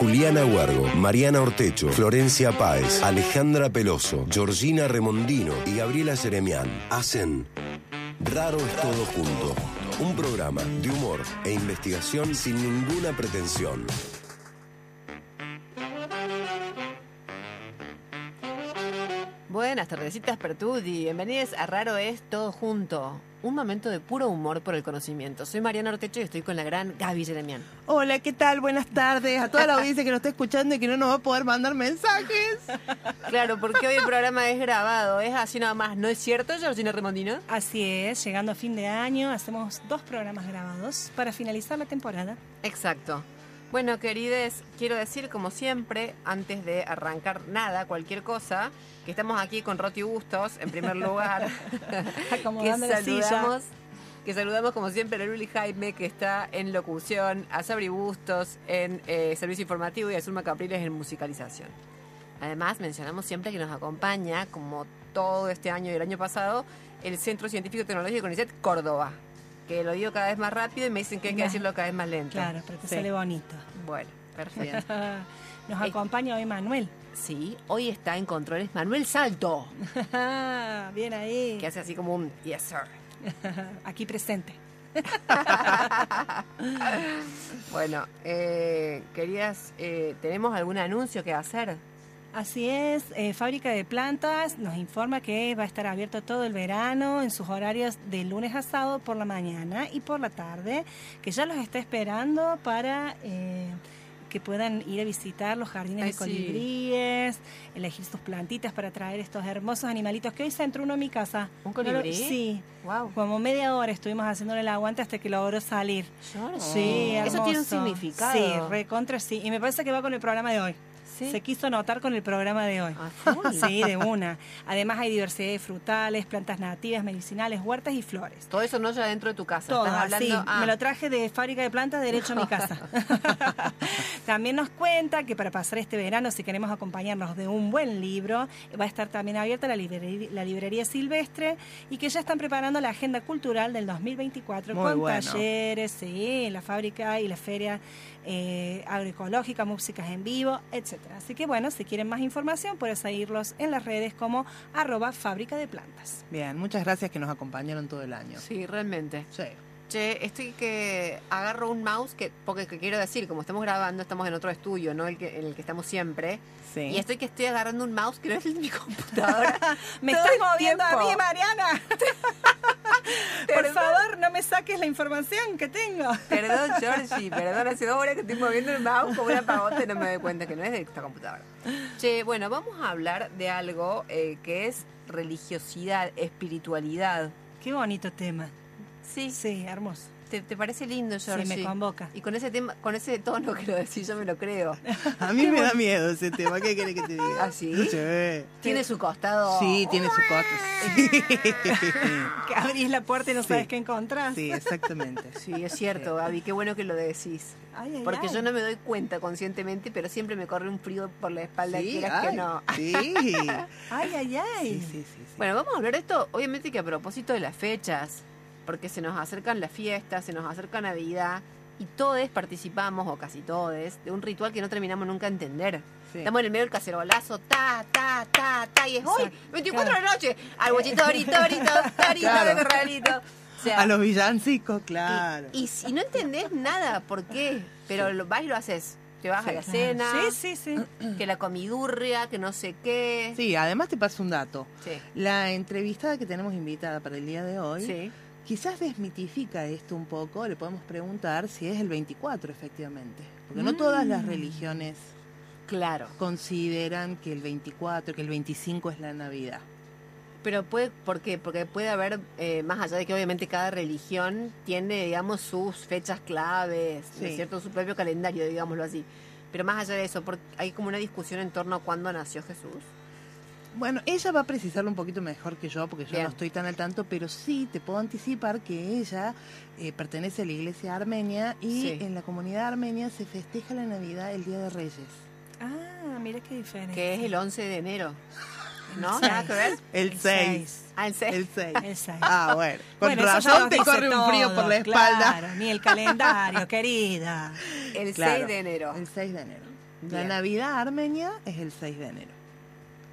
Juliana Huergo, Mariana Ortecho, Florencia Páez, Alejandra Peloso, Georgina Remondino y Gabriela Seremián hacen Raro es todo junto. Un programa de humor e investigación sin ninguna pretensión. Buenas tardecitas Pertudi, bienvenidos a Raro es todo junto. Un momento de puro humor por el conocimiento. Soy Mariana Ortecho y estoy con la gran Gaby Jeremian. Hola, ¿qué tal? Buenas tardes a toda la audiencia que nos está escuchando y que no nos va a poder mandar mensajes. Claro, porque hoy el programa es grabado, es así nada más. ¿No es cierto, Georgina Remondino? Así es, llegando a fin de año hacemos dos programas grabados para finalizar la temporada. Exacto. Bueno, querides, quiero decir, como siempre, antes de arrancar nada, cualquier cosa, que estamos aquí con Roti Bustos, en primer lugar. que Acomodando silla. saludamos, que saludamos como siempre a Luli Jaime, que está en locución, a Sabri Bustos en eh, servicio informativo y a Zulma Capriles en musicalización. Además, mencionamos siempre que nos acompaña, como todo este año y el año pasado, el Centro Científico y Tecnológico CONICET Córdoba, que lo digo cada vez más rápido y me dicen que hay que decirlo cada vez más lento. Claro, para que Sí. sale bonito. Bueno, perfecto. Nos acompaña hoy Manuel. Sí, hoy está en controles Manuel Salto, Bien ahí. que hace así como un yes sir. Aquí presente. Bueno, eh, querías, eh, ¿tenemos algún anuncio que hacer? Así es, eh, Fábrica de Plantas nos informa que va a estar abierto todo el verano en sus horarios de lunes a sábado por la mañana y por la tarde, que ya los está esperando para eh, que puedan ir a visitar los jardines Ay, de sí. colibríes, elegir sus plantitas para traer estos hermosos animalitos que hoy se entró uno a mi casa. ¿Un colibrí? sí, Wow. como media hora estuvimos haciéndole el aguante hasta que logró salir. Sí, Eso tiene un significado. Sí, recontra sí. Y me parece que va con el programa de hoy. Sí. Se quiso notar con el programa de hoy. A full. Sí, de una. Además hay diversidad de frutales, plantas nativas, medicinales, huertas y flores. Todo eso no ya dentro de tu casa. Todo Estás hablando. ah, Me lo traje de fábrica de plantas derecho a mi casa. también nos cuenta que para pasar este verano, si queremos acompañarnos de un buen libro, va a estar también abierta la librería, la librería silvestre y que ya están preparando la agenda cultural del 2024 Muy con bueno. talleres, sí, la fábrica y la feria eh, agroecológica, músicas en vivo, etcétera. Así que bueno, si quieren más información, pueden seguirlos en las redes como arroba fábrica de plantas. Bien, muchas gracias que nos acompañaron todo el año. Sí, realmente. Sí. Che, estoy que agarro un mouse que, porque que quiero decir, como estamos grabando, estamos en otro estudio, ¿no? El que, en el que estamos siempre. Sí. Y estoy que estoy agarrando un mouse que no es de mi computadora. Me estás moviendo a mí, Mariana. Por favor, no me saques la información que tengo. Perdón, Georgie, perdón, hace dos horas que estoy moviendo el mouse como una pavota y no me doy cuenta que no es de esta computadora. Che, bueno, vamos a hablar de algo eh, que es religiosidad, espiritualidad. Qué bonito tema. Sí, Sí, hermoso. ¿te, te parece lindo, Georgie? Sí, me convoca. Y con ese tema, con ese tono que lo decís, yo me lo creo. A mí me da miedo ese tema. ¿Qué querés que te diga? ¿Ah, sí? Sí. Tiene su costado. Sí, tiene su costo. Que abrís la puerta y no sabes Sí. qué encontrás. Sí, exactamente. Sí, es cierto, Gaby, qué bueno que lo decís. Ay, ay, Porque ay. yo no me doy cuenta conscientemente, pero siempre me corre un frío por la espalda, Sí, quieras que ay, no. sí. Ay, ay, ay. Sí, sí, sí, sí. Bueno, vamos a hablar de esto, obviamente que a propósito de las fechas, porque se nos acercan las fiestas, se nos acerca Navidad, y todos participamos, o casi todos, de un ritual que no terminamos nunca de entender. Sí. Estamos en el medio del cacerolazo, ta, ta, ta, ta, y es hoy, Exacto, 24 de la noche, al bochito, Claro. de corralito. O sea, A los villancicos, claro. y, si no entendés nada, ¿por qué? Pero lo, vas y lo haces. Te vas a la cena, Sí, sí, sí. que la comidurria, que no sé qué. Sí, además te paso un dato. Sí. La entrevistada que tenemos invitada para el día de hoy Sí. Quizás desmitifica esto un poco. Le podemos preguntar si es el 24 efectivamente. Porque no todas las religiones Claro. consideran que el 24, que el 25 es la Navidad. Pero puede, ¿por qué? Porque puede haber, eh, más allá de que obviamente cada religión tiene, digamos, sus fechas claves, ¿no es Sí. cierto? Su propio calendario, digámoslo así. Pero más allá de eso, porque hay como una discusión en torno a cuándo nació Jesús. Bueno, ella va a precisarlo un poquito mejor que yo, porque yo Bien. no estoy tan al tanto, pero sí te puedo anticipar que ella eh, pertenece a la iglesia armenia y Sí. en la comunidad armenia se festeja la Navidad el Día de Reyes. Ah, mira qué diferente. Que es el 11 de enero. ¿No? Seis. ¿Nada que ver? El El 6. seis. Ah, el 6. El 6. El seis. Ah, bueno. Con Bueno, razón te corre un frío todo, por la espalda. Claro, ni el calendario, querida. El Claro. 6 de enero. El 6 de enero. La Bien. Navidad armenia es el 6 de enero.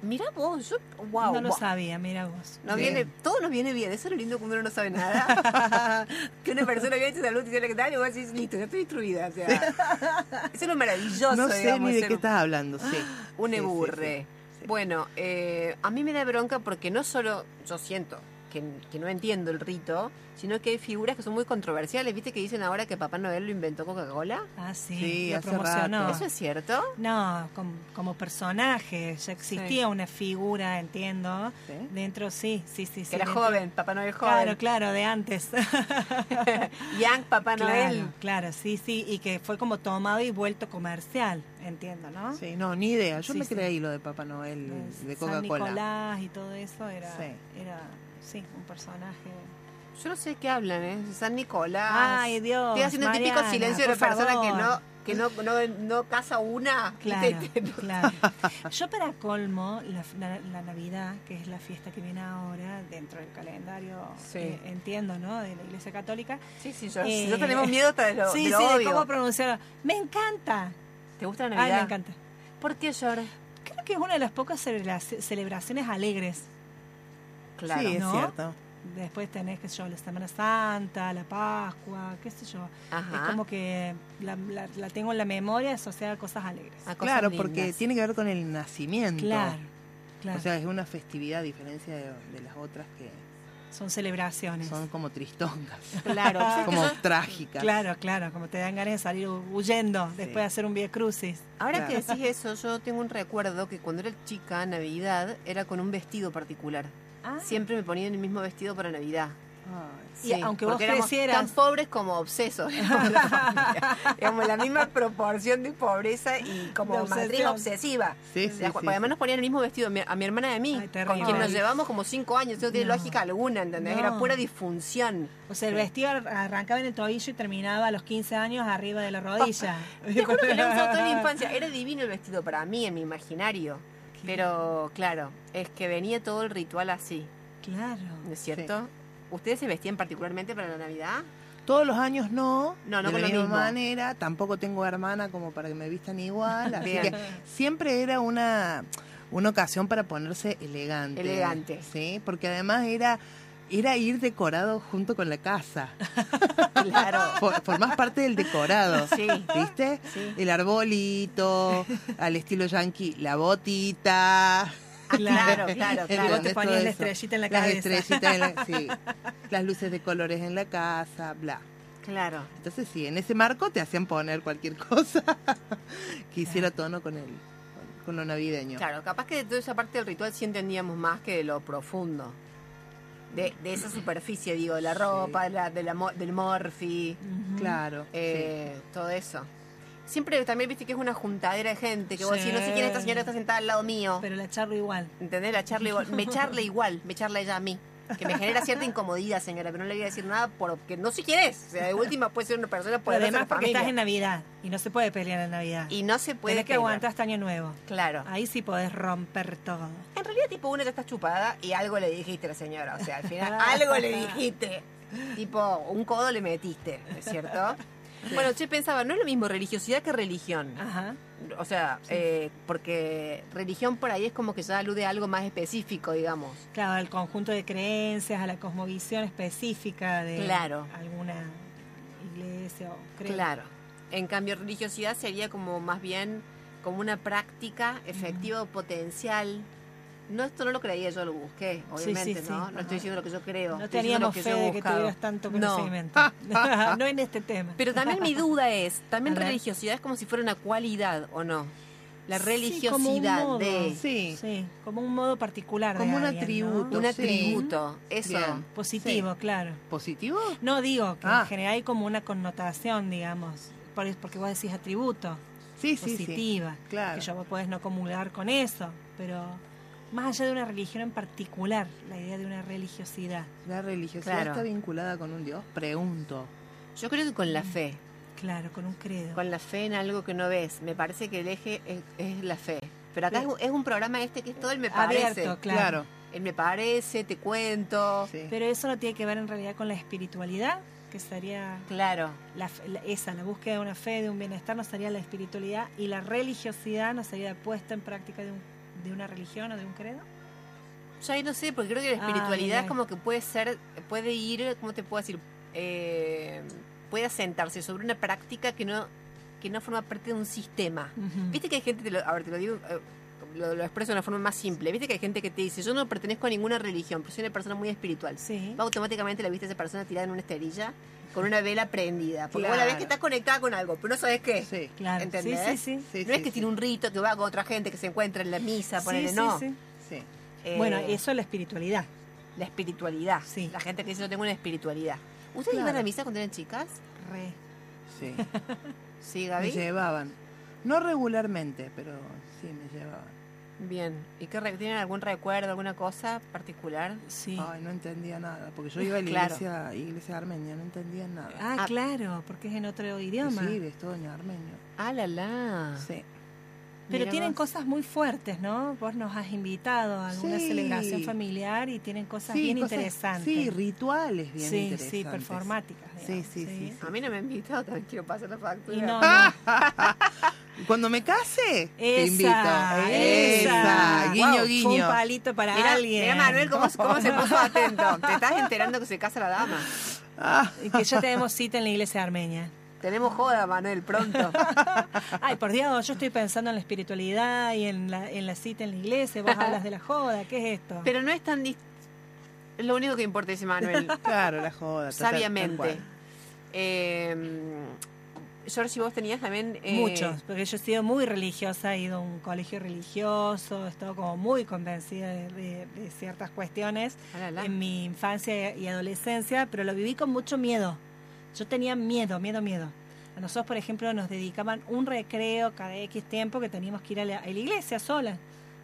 Mira vos, yo, wow. no lo wow. sabía, mira vos. Nos Bien. viene, todo nos viene bien, eso es lo lindo cuando uno no sabe nada. que una persona viene y te saluda y dice, ¿qué tal? Y vos decís, listo, ya estoy instruida. O sea, eso es lo maravilloso, No sé digamos, ni de qué estás hablando, sí. un Sí, sí, eburre. sí, sí. Bueno, eh, a mí me da bronca porque no solo yo siento que, que no entiendo el rito, sino que hay figuras que son muy controversiales. ¿Viste que dicen ahora que Papá Noel lo inventó Coca-Cola? Ah, sí, Sí, lo promocionó. rato. ¿Eso es cierto? No, com- como, personaje, ya existía una figura, entiendo. ¿Sí? Dentro, sí, sí, sí. sí Que era dentro- joven, Papá Noel joven. Claro, claro, de antes. Young Papá Noel. Claro, claro, sí, sí, y que fue como tomado y vuelto comercial, entiendo, ¿no? Sí, no, ni idea. Yo me creí lo de Papá Noel de San Coca-Cola. Nicolás y todo eso era, Sí. era sí, un personaje. Yo no sé qué hablan, ¿eh? San Nicolás. Ay, Dios. Estoy haciendo el típico Mariana, silencio de por persona que no, que no, no, no casa una. Claro, claro. Yo para colmo, la, la- la Navidad, que es la fiesta que viene ahora, dentro del calendario, Sí. eh, entiendo, ¿no? De la Iglesia Católica. Sí, sí, yo, Eh, no tenemos miedo hasta de lo, sí, de lo sí, de cómo pronunciarlo. Me encanta. ¿Te gusta la Ay, Navidad? me encanta. ¿Por qué llora? Creo que es una de las pocas celebra- celebraciones alegres. Claro. Sí, es ¿no? cierto. Después tenés, qué sé yo, la Semana Santa, la Pascua, qué sé yo. Ajá. Es como que la, la- la tengo en la memoria asociada a cosas alegres. A cosas Claro, porque tiene que ver con el nacimiento. Claro, claro. O sea, es una festividad a diferencia de, de las otras que Son celebraciones. son como tristongas, Claro. ¿sabes que como trágicas. Claro, claro, como te dan ganas de salir huyendo después de hacer un vía crucis. Ahora Claro. que decís eso, yo tengo un recuerdo que cuando era chica, Navidad, era con un vestido particular. Siempre me ponían el mismo vestido para Navidad. Ay, Y aunque vos porque crecieras- tan pobres como obsesos. éramos la. Digamos, la misma proporción de pobreza y como matriz obsesiva. Sí, sí, sí, porque además sí. nos ponían el mismo vestido a mi, a mi hermana y a mí, Ay, con quien nos llevamos como cinco años. Eso no tiene No. lógica alguna, ¿entendés? Era No. pura disfunción. O sea, el vestido ar- arrancaba en el tobillo y terminaba a los 15 años arriba de la rodilla. Te juro que lo he usado toda la infancia. Era divino el vestido para mí, en mi imaginario. Pero claro, es que venía todo el ritual así, Claro. ¿no es cierto? ¿Ustedes se vestían particularmente para la Navidad? Todos los años no, No, no de con la misma mismo. manera, tampoco tengo hermana como para que me vistan igual, así que siempre era una, una ocasión para ponerse elegante. Elegante. Sí, porque además era era ir decorado junto con la casa. Claro. For- formás parte del decorado. Sí. ¿Viste? Sí. El arbolito, al estilo yankee, la botita. Claro, claro, vos claro. te ponías la estrellita en la Las cabeza. estrellitas en la- sí. Las luces de colores en la casa, bla. Claro. Entonces sí, en ese marco te hacían poner cualquier cosa que hiciera tono con el con, con lo navideño. Claro, capaz que de toda esa parte del ritual sí entendíamos más que de lo profundo. De, de esa superficie, digo, de la ropa, de la, de la mo- del morfi. Claro. eh, todo eso. Siempre también viste que es una juntadera de gente, que vos Sí. decís, no sé quién es esta señora que está sentada al lado mío. Pero la charlo igual. ¿Entendés? La charla igual. Me charla igual, me charla ella a mí. Que me genera cierta incomodidad, señora, pero no le voy a decir nada porque no sé quién es. O sea, de última puede ser una persona de además porque familia. estás en Navidad y no se puede pelear en Navidad. Y no se puede Tenés que aguantar hasta Año Nuevo. Claro. Ahí sí podés romper todo. En realidad, tipo, una ya está chupada y algo le dijiste a la señora. O sea, al final, algo le dijiste. Tipo, un codo le metiste, ¿no es cierto? Bueno, che, pensaba, no es lo mismo religiosidad que religión. Ajá. O sea, Sí. eh, porque religión por ahí es como que ya alude a algo más específico, digamos. Claro, al conjunto de creencias, a la cosmovisión específica de Claro. alguna iglesia o creencia. Claro. En cambio, religiosidad sería como más bien como una práctica efectiva o potencial. No, esto no lo creía, yo lo busqué, obviamente, sí, ¿no? sí. No estoy diciendo lo que yo creo. No lo teníamos que fe de que tuvieras tanto No. conocimiento. No, en este tema. Pero también mi duda es, también religiosidad es como si fuera una cualidad o no. La Sí, religiosidad como un modo. de Sí, Sí, como un modo particular de Como un alguien, ¿no? atributo. un Sí. atributo, eso. Bien. Positivo, claro. ¿Positivo? No digo que Ah. en general hay como una connotación, digamos, por es- porque vos decís atributo, Sí, sí, sí. positiva, Claro. que yo vos podés no comulgar con eso, pero más allá de una religión en particular, la idea de una religiosidad. ¿La religiosidad Claro. está vinculada con un Dios? Pregunto. Yo creo que con la fe, Claro, con un credo. con la fe en algo que no ves, me parece que el eje es, es la fe. Pero acá Sí. es, un- es un programa este que es todo el me parece. Abierto, claro. El me parece, te cuento. Sí. Pero eso no tiene que ver en realidad con la espiritualidad. que sería Claro. la, fe- la- esa, la búsqueda de una fe, de un bienestar, no sería la espiritualidad, y la religiosidad no sería la puesta en práctica de, un- de una religión o de un credo. Yo ahí no sé, porque creo que la Ah, espiritualidad ay, es como que puede ser, puede ir, ¿cómo te puedo decir? Eh, puede asentarse sobre una práctica que no que no forma parte de un sistema. Ujú. Viste que hay gente, te lo, a ver, te lo digo, eh, lo, lo expreso de una forma más simple. Viste que hay gente que te dice, yo no pertenezco a ninguna religión, pero soy una persona muy espiritual. Sí. Va automáticamente la viste a esa persona tirada en una esterilla con una vela prendida. Porque vos la ves Claro. que está conectada con algo, pero no sabes qué. Sí. Claro. ¿Entendés? Sí, sí, sí. Sí, no es que sí. tiene un rito que va con otra gente que se encuentra en la misa, Sí, ponele, sí, no. sí. Sí. Eh, Bueno, eso es la espiritualidad. La espiritualidad. Sí. La gente que dice yo tengo una espiritualidad. ¿Ustedes Claro. iban a misa cuando eran chicas? Re. Sí. Sí, Me Gaby. llevaban. No regularmente, pero sí me llevaban. Bien. ¿Y qué re- tienen algún recuerdo, alguna cosa particular? Sí. Ay, no entendía nada, porque yo iba a la Claro. iglesia, iglesia armenia, no entendía nada. Ah, Ah. claro, porque es en otro idioma. Sí, de todo en armenio. Ah, la la. Sí. Pero Mira tienen vos. cosas muy fuertes, ¿no? Vos nos has invitado a alguna Sí. celebración familiar y tienen cosas Sí, bien cosas- interesantes. Sí, rituales bien sí, interesantes. sí, performáticas. Sí, sí, sí. A mí no me han invitado, también quiero pasar la factura. Y no, no. Cuando me case, te Esa, invito. esa. Guiño, Wow, Fue guiño. un palito para Mira, alguien. mira, Manuel, cómo, cómo se puso atento. Te estás enterando que se casa la dama. Ah, Y Que ya tenemos cita en la iglesia armenia. Tenemos joda, Manuel, pronto. Ay, por Dios, yo estoy pensando en la espiritualidad y en la, en la cita en la iglesia. Vos hablas de la joda. ¿Qué es esto? Pero no es tan... Es lo único que importa, dice Manuel. claro, la joda. tal- tal sabiamente. Eh, George, vos tenías también... eh, Muchos, porque yo he sido muy religiosa, he ido a un colegio religioso, he estado como muy convencida de, de- de ciertas cuestiones ah, en mi infancia y adolescencia, pero lo viví con mucho miedo. Yo tenía miedo, miedo, miedo. A nosotros, por ejemplo, nos dedicaban un recreo cada X tiempo que teníamos que ir a la, a la iglesia sola.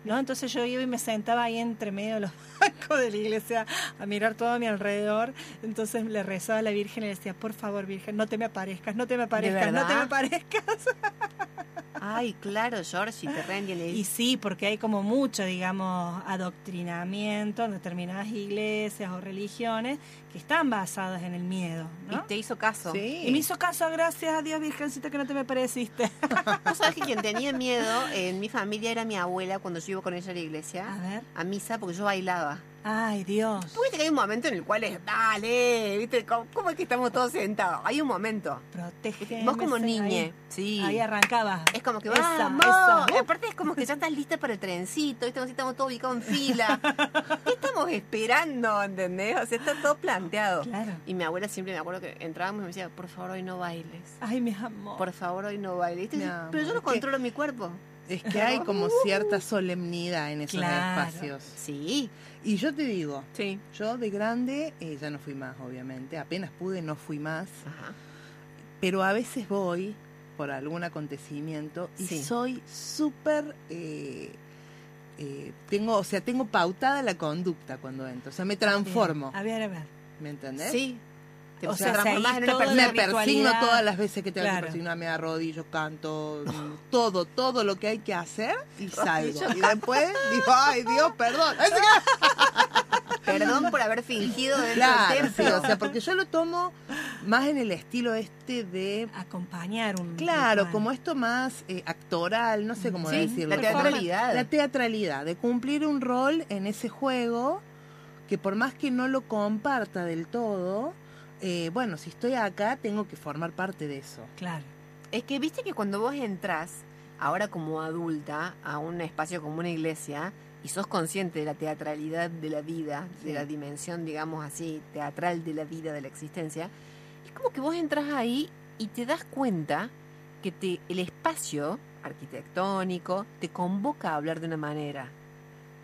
¿No? Entonces yo iba y me sentaba ahí entre medio de los bancos de la iglesia a mirar todo a mi alrededor. Entonces le rezaba a la Virgen y le decía, por favor, Virgen, no te me aparezcas, no te me aparezcas, no te me aparezcas. Ay, claro, George, y te rendien Y sí, porque hay como mucho, digamos, adoctrinamiento en determinadas iglesias o religiones que están basadas en el miedo, y te hizo caso. Sí. Y me hizo caso, gracias a Dios, Virgencita, que no te me pareciste. Vos sabés que quien tenía miedo en mi familia era mi abuela cuando yo iba con ella a la iglesia, A ver. a misa, porque yo bailaba. Ay, Dios. Tú viste que hay un momento en el cual es, dale, ¿viste? ¿Cómo, cómo es que estamos todos sentados? Hay un momento. Protege. Vos como niñe, sí. Ahí, arrancabas. Es como que Esa, vamos. esa. Y aparte es como que ya estás lista para el trencito, ¿viste? Estamos todos ubicados en fila. ¿Qué estamos esperando? ¿Entendés? O sea, está todo planteado. Claro. Y mi abuela siempre me acuerdo que entrábamos y me decía, por favor, hoy no bailes. Ay, mi amor. Por favor, hoy no bailes. Pero amor, yo no que- controlo mi cuerpo. Es que hay como cierta solemnidad en esos Claro. espacios. Sí. Y yo te digo, Sí. yo de grande eh, ya no fui más, obviamente. Apenas pude, no fui más. Ajá. Pero a veces voy por algún acontecimiento y Sí. soy súper... eh, eh, tengo, o sea, tengo pautada la conducta cuando entro. O sea, me transformo. A ver, a ver. ¿Me entendés? Sí. Te, O sea, transformás en una persona. Me persigno todas las veces que tengo Claro. que persignar, me arrodillo, canto, todo, todo lo que hay que hacer y salgo. Y después digo, ay Dios, perdón. Perdón por haber fingido dentro Claro, sí, o sea, porque yo lo tomo más en el estilo este de, Acompañar un. claro, ritual. como esto más eh, actoral, no sé cómo Sí, decirlo. la teatralidad. La teatralidad, de cumplir un rol en ese juego que por más que no lo comparta del todo, eh, bueno, si estoy acá tengo que formar parte de eso. Claro. Es que viste que cuando vos entras, ahora como adulta, a un espacio como una iglesia, y sos consciente de la teatralidad de la vida, de la dimensión, digamos así, teatral de la vida, de la existencia, es como que vos entras ahí y te das cuenta que te, el espacio arquitectónico te convoca a hablar de una manera,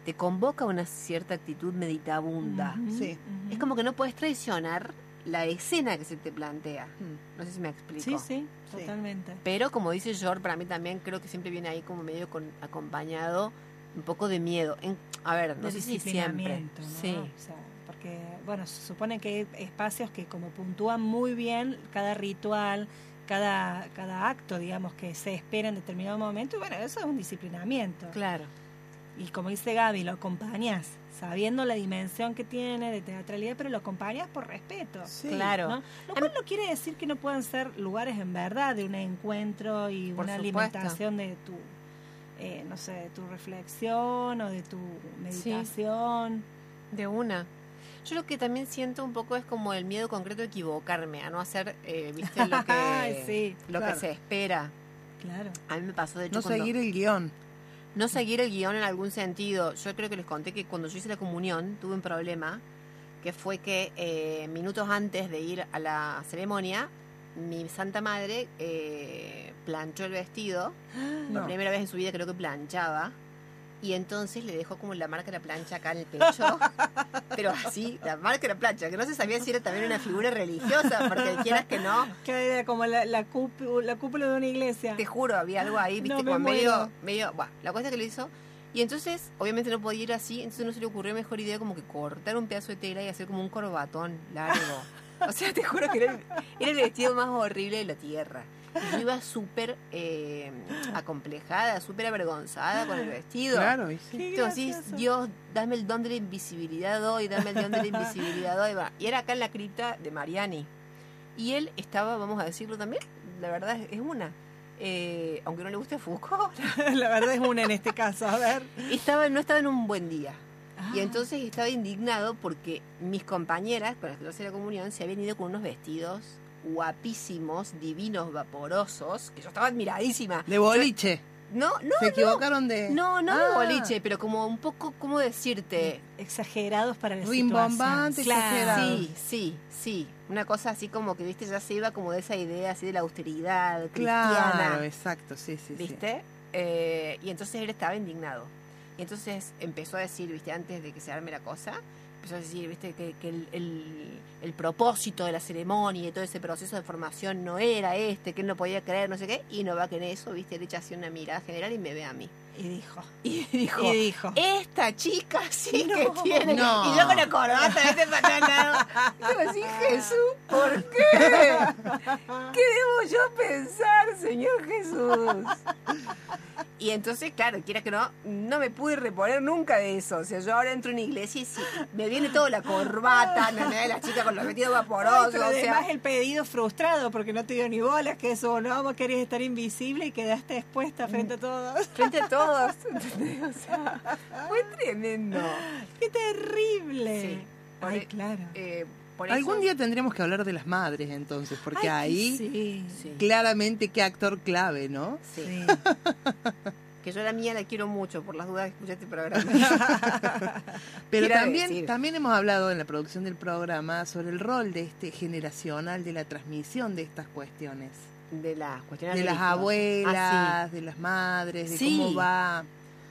te convoca a una cierta actitud meditabunda. Sí. Es como que no puedes traicionar la escena que se te plantea. Mm. No sé si me explico. Sí, sí, Sí. totalmente. Pero como dice George, para mí también creo que siempre viene ahí como medio con, acompañado un poco de miedo. En- a ver, no sé si siempre. Sí. O sea, porque, bueno, se supone que hay espacios que como puntúan muy bien cada ritual, cada, cada acto, digamos, que se espera en determinado momento, y bueno, eso es un disciplinamiento. Claro. y como dice Gaby, lo acompañas sabiendo la dimensión que tiene de teatralidad, pero lo acompañas por respeto. Sí. Claro. ¿no? Lo cual no quiere decir que no puedan ser lugares en verdad de un encuentro y Por una supuesto. alimentación de tu, eh, no sé, de tu reflexión o de tu meditación. De una. Yo lo que también siento un poco es como el miedo concreto de equivocarme, a no hacer, eh, viste, lo que, sí, lo claro. que se espera. Claro. A mí me pasó, de hecho, No cuando- seguir el guion. No seguir el guion en algún sentido. Yo creo que les conté que cuando yo hice la comunión tuve un problema, que fue que eh, minutos antes de ir a la ceremonia, mi santa madre eh, planchó el vestido. Por primera vez en su vida creo que planchaba. Y entonces le dejó como la marca de la plancha acá en el pecho. pero así, la marca de la plancha, que no se sabía si era también una figura religiosa, porque quieras que no, Que era como la, la, cúpula, la cúpula de una iglesia. te juro, había algo ahí, viste, No, me como medio, medio, bueno, la cosa que lo hizo. Y entonces, obviamente no podía ir así, entonces no se le ocurrió mejor idea como que cortar un pedazo de tela y hacer como un corbatón largo. o sea, te juro que era el, era el vestido más horrible de la tierra. Y yo iba súper eh, acomplejada, súper avergonzada con el vestido. Claro, y sí. Qué Entonces. Dios, dame el don de la invisibilidad hoy, dame el don de la invisibilidad hoy. va. Y era acá en la cripta de Mariani. Y él estaba, vamos a decirlo también, la verdad es- es una. eh, aunque no le guste Foucault, la verdad es una en este caso. A ver. estaba, no estaba en un buen día. Y Ah. entonces estaba indignado porque mis compañeras con las que yo hacía la comunión se habían ido con unos vestidos guapísimos, divinos, vaporosos, que yo estaba admiradísima. De boliche. No, no, Se equivocaron de. no, no de Ah. boliche, pero como un poco, ¿cómo decirte? Exagerados para la Rimbombante, situación. exagerado. Sí, sí, sí. Una cosa así como que, viste, ya se iba como de esa idea así de la austeridad Claro, cristiana, exacto, sí, sí. sí. ¿viste? Eh, y entonces él estaba indignado. Y entonces empezó a decir, viste, antes de que se arme la cosa, empezó a decir, viste, que, que el, el- propósito de la ceremonia y todo ese proceso de formación no era este, que él no podía creer, no sé qué, y no va que en eso, viste, le echa así una mirada general y me ve a mí. Y dijo. Y dijo, Y dijo. esta chica sí No. que tiene. No. Y yo con la corbata, este banana. Digo así, Jesús, ¿por qué? ¿Qué debo yo pensar, Señor Jesús? Y entonces, claro, quiera que no, no me pude reponer nunca de eso. O sea, yo ahora entro en una iglesia y sí, me viene toda la corbata, me ve la chica con los vestidos Ay, vaporosos. pero o sea, además el pedido frustrado porque no te dio ni bolas que eso, no, vos querías estar invisible y quedaste expuesta frente a todos. frente a todos. ¿Entendés? O sea, fue tremendo. ¡Qué terrible! Sí. Por Ay, e- claro. Eh, por eso- Algún día tendremos que hablar de las madres entonces, porque Ay, ahí Sí. Sí. claramente qué actor clave, ¿no? Sí. sí. Que yo la mía la quiero mucho, por las dudas que escuché este programa. Pero Quiero también, decir. también hemos hablado en la producción del programa sobre el rol de este generacional de la transmisión de estas cuestiones. De las cuestiones De las religiosas. abuelas, Ah, de las madres, de Sí. cómo va.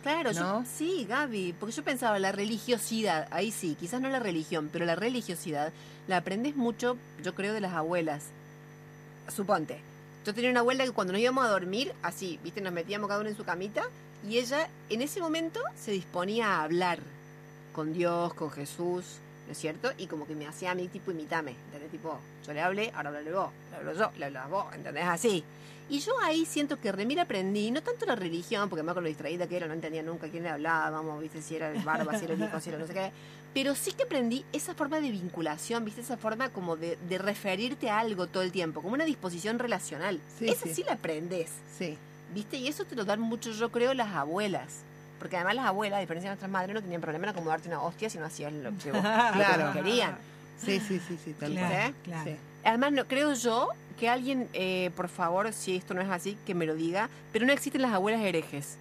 Claro, yo- ¿no? sí, Gaby, porque yo pensaba la religiosidad, ahí sí, quizás no la religión, pero la religiosidad la aprendes mucho, yo creo, de las abuelas. Suponte, yo tenía una abuela que cuando nos íbamos a dormir, así, viste, nos metíamos cada uno en su camita, y ella en ese momento se disponía a hablar con Dios, con Jesús, ¿no es cierto? Y como que me hacía a mí, tipo, imitame, ¿entendés? Tipo, yo le hablé, ahora hablale vos, le hablo yo, le hablas vos, ¿entendés? Así. Y yo ahí siento que remil aprendí, no tanto la religión, porque me acuerdo lo distraída que era, no entendía nunca quién le hablábamos, viste, si era el barba, si era el hijo, si era no sé qué. Pero sí que aprendí esa forma de vinculación, viste, esa forma como de, de referirte a algo todo el tiempo, como una disposición relacional. Sí, esa sí. sí la aprendes. Sí. ¿Viste? Y eso te lo dan mucho, yo creo, las abuelas. Porque además las abuelas, a diferencia de nuestras madres, no tenían problema en acomodarte una hostia si no hacías lo que, vos- Claro. querían. Sí, sí, sí, sí, tal Claro, cual. claro. Sí. Además, no, creo yo que alguien, eh, por favor, si esto no es así, que me lo diga, pero no existen las abuelas herejes.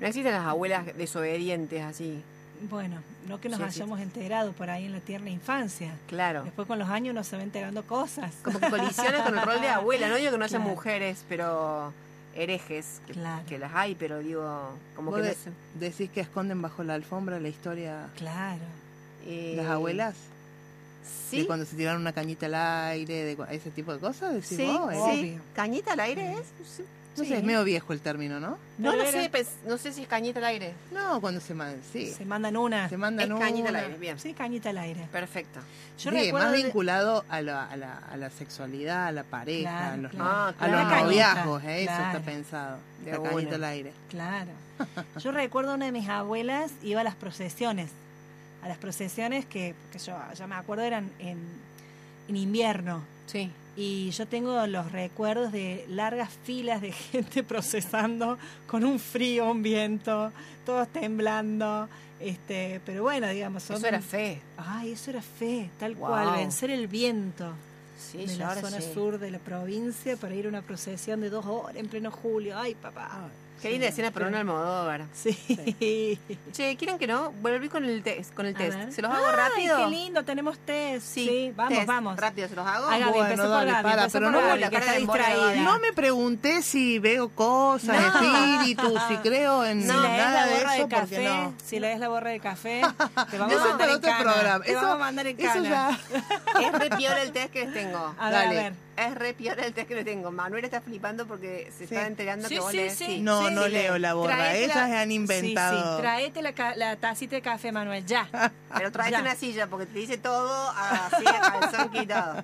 No existen las abuelas desobedientes así. Bueno, no que nos Sí, sí. hayamos enterado por ahí en la tierna infancia. Claro. Después con los años uno se va enterando cosas. Como que colisiona con el rol de abuela. No digo que no haya Claro. mujeres, pero herejes, que, Claro. que las hay, pero digo, como ¿Vos que de- decís que esconden bajo la alfombra la historia Claro. Eh, las abuelas? Sí, De cuando se tiraron una cañita al aire, de ese tipo de cosas, decís sí, vos, ¿eh? sí. Obvio. ¿Cañita al aire es? Sí. No Sí. sé, es medio viejo el término, ¿no? No, no sé, pens- no sé si es cañita al aire. No, cuando se manda, sí. Se mandan una. Se mandan es cañita al una. aire, bien. Sí, cañita al aire. Perfecto. Yo Sí, recuerdo más de- vinculado a la, a, la, a la sexualidad, a la pareja, Claro, a los, claro. A los noviazgos, ¿eh? eso está pensado. De La una. cañita al aire. Claro. Yo recuerdo una de mis abuelas iba a las procesiones. A las procesiones que, que yo ya me acuerdo eran en, en invierno. Sí. Y yo tengo los recuerdos de largas filas de gente procesando con un frío, un viento, todos temblando. Este, pero bueno, digamos, Eso era fe. Ay, eso era fe, tal Wow. cual, vencer el viento Sí, de la zona sí. sur de la provincia para ir a una procesión de dos horas en pleno julio. Ay, papá. Qué linda escena para un Almodóvar. Sí. Che, ¿quieren que no? Volví con el test. Con el test. ¿Se los hago Ay, rápido? qué lindo, tenemos test. Sí, vamos, test. vamos. Rápido, ¿se los hago? Ay, Gaby, Bueno, dale, Gaby, para, pero no- Gaby, la cara distraída. No me pregunté si veo cosas, No. espíritus, si creo en Si No, nada la de borra eso, de porque café, no. si lees la borra de café, te vamos Eso a mandar para en otro cana. programa. Te Eso- vamos a mandar en Eso cana. ya. Es re piola el test que les tengo. A ver, Dale. a ver. Es re piola el test que les tengo. Manuel está flipando porque se Sí. está enterando Sí, que vos sí, lees. sí. No, no sí. leo la borra. Esas la- se han inventado. Sí, sí. Traete la, ca- la tacita de café, Manuel, ya. Pero traete Ya. una silla porque te dice todo así al son quitado.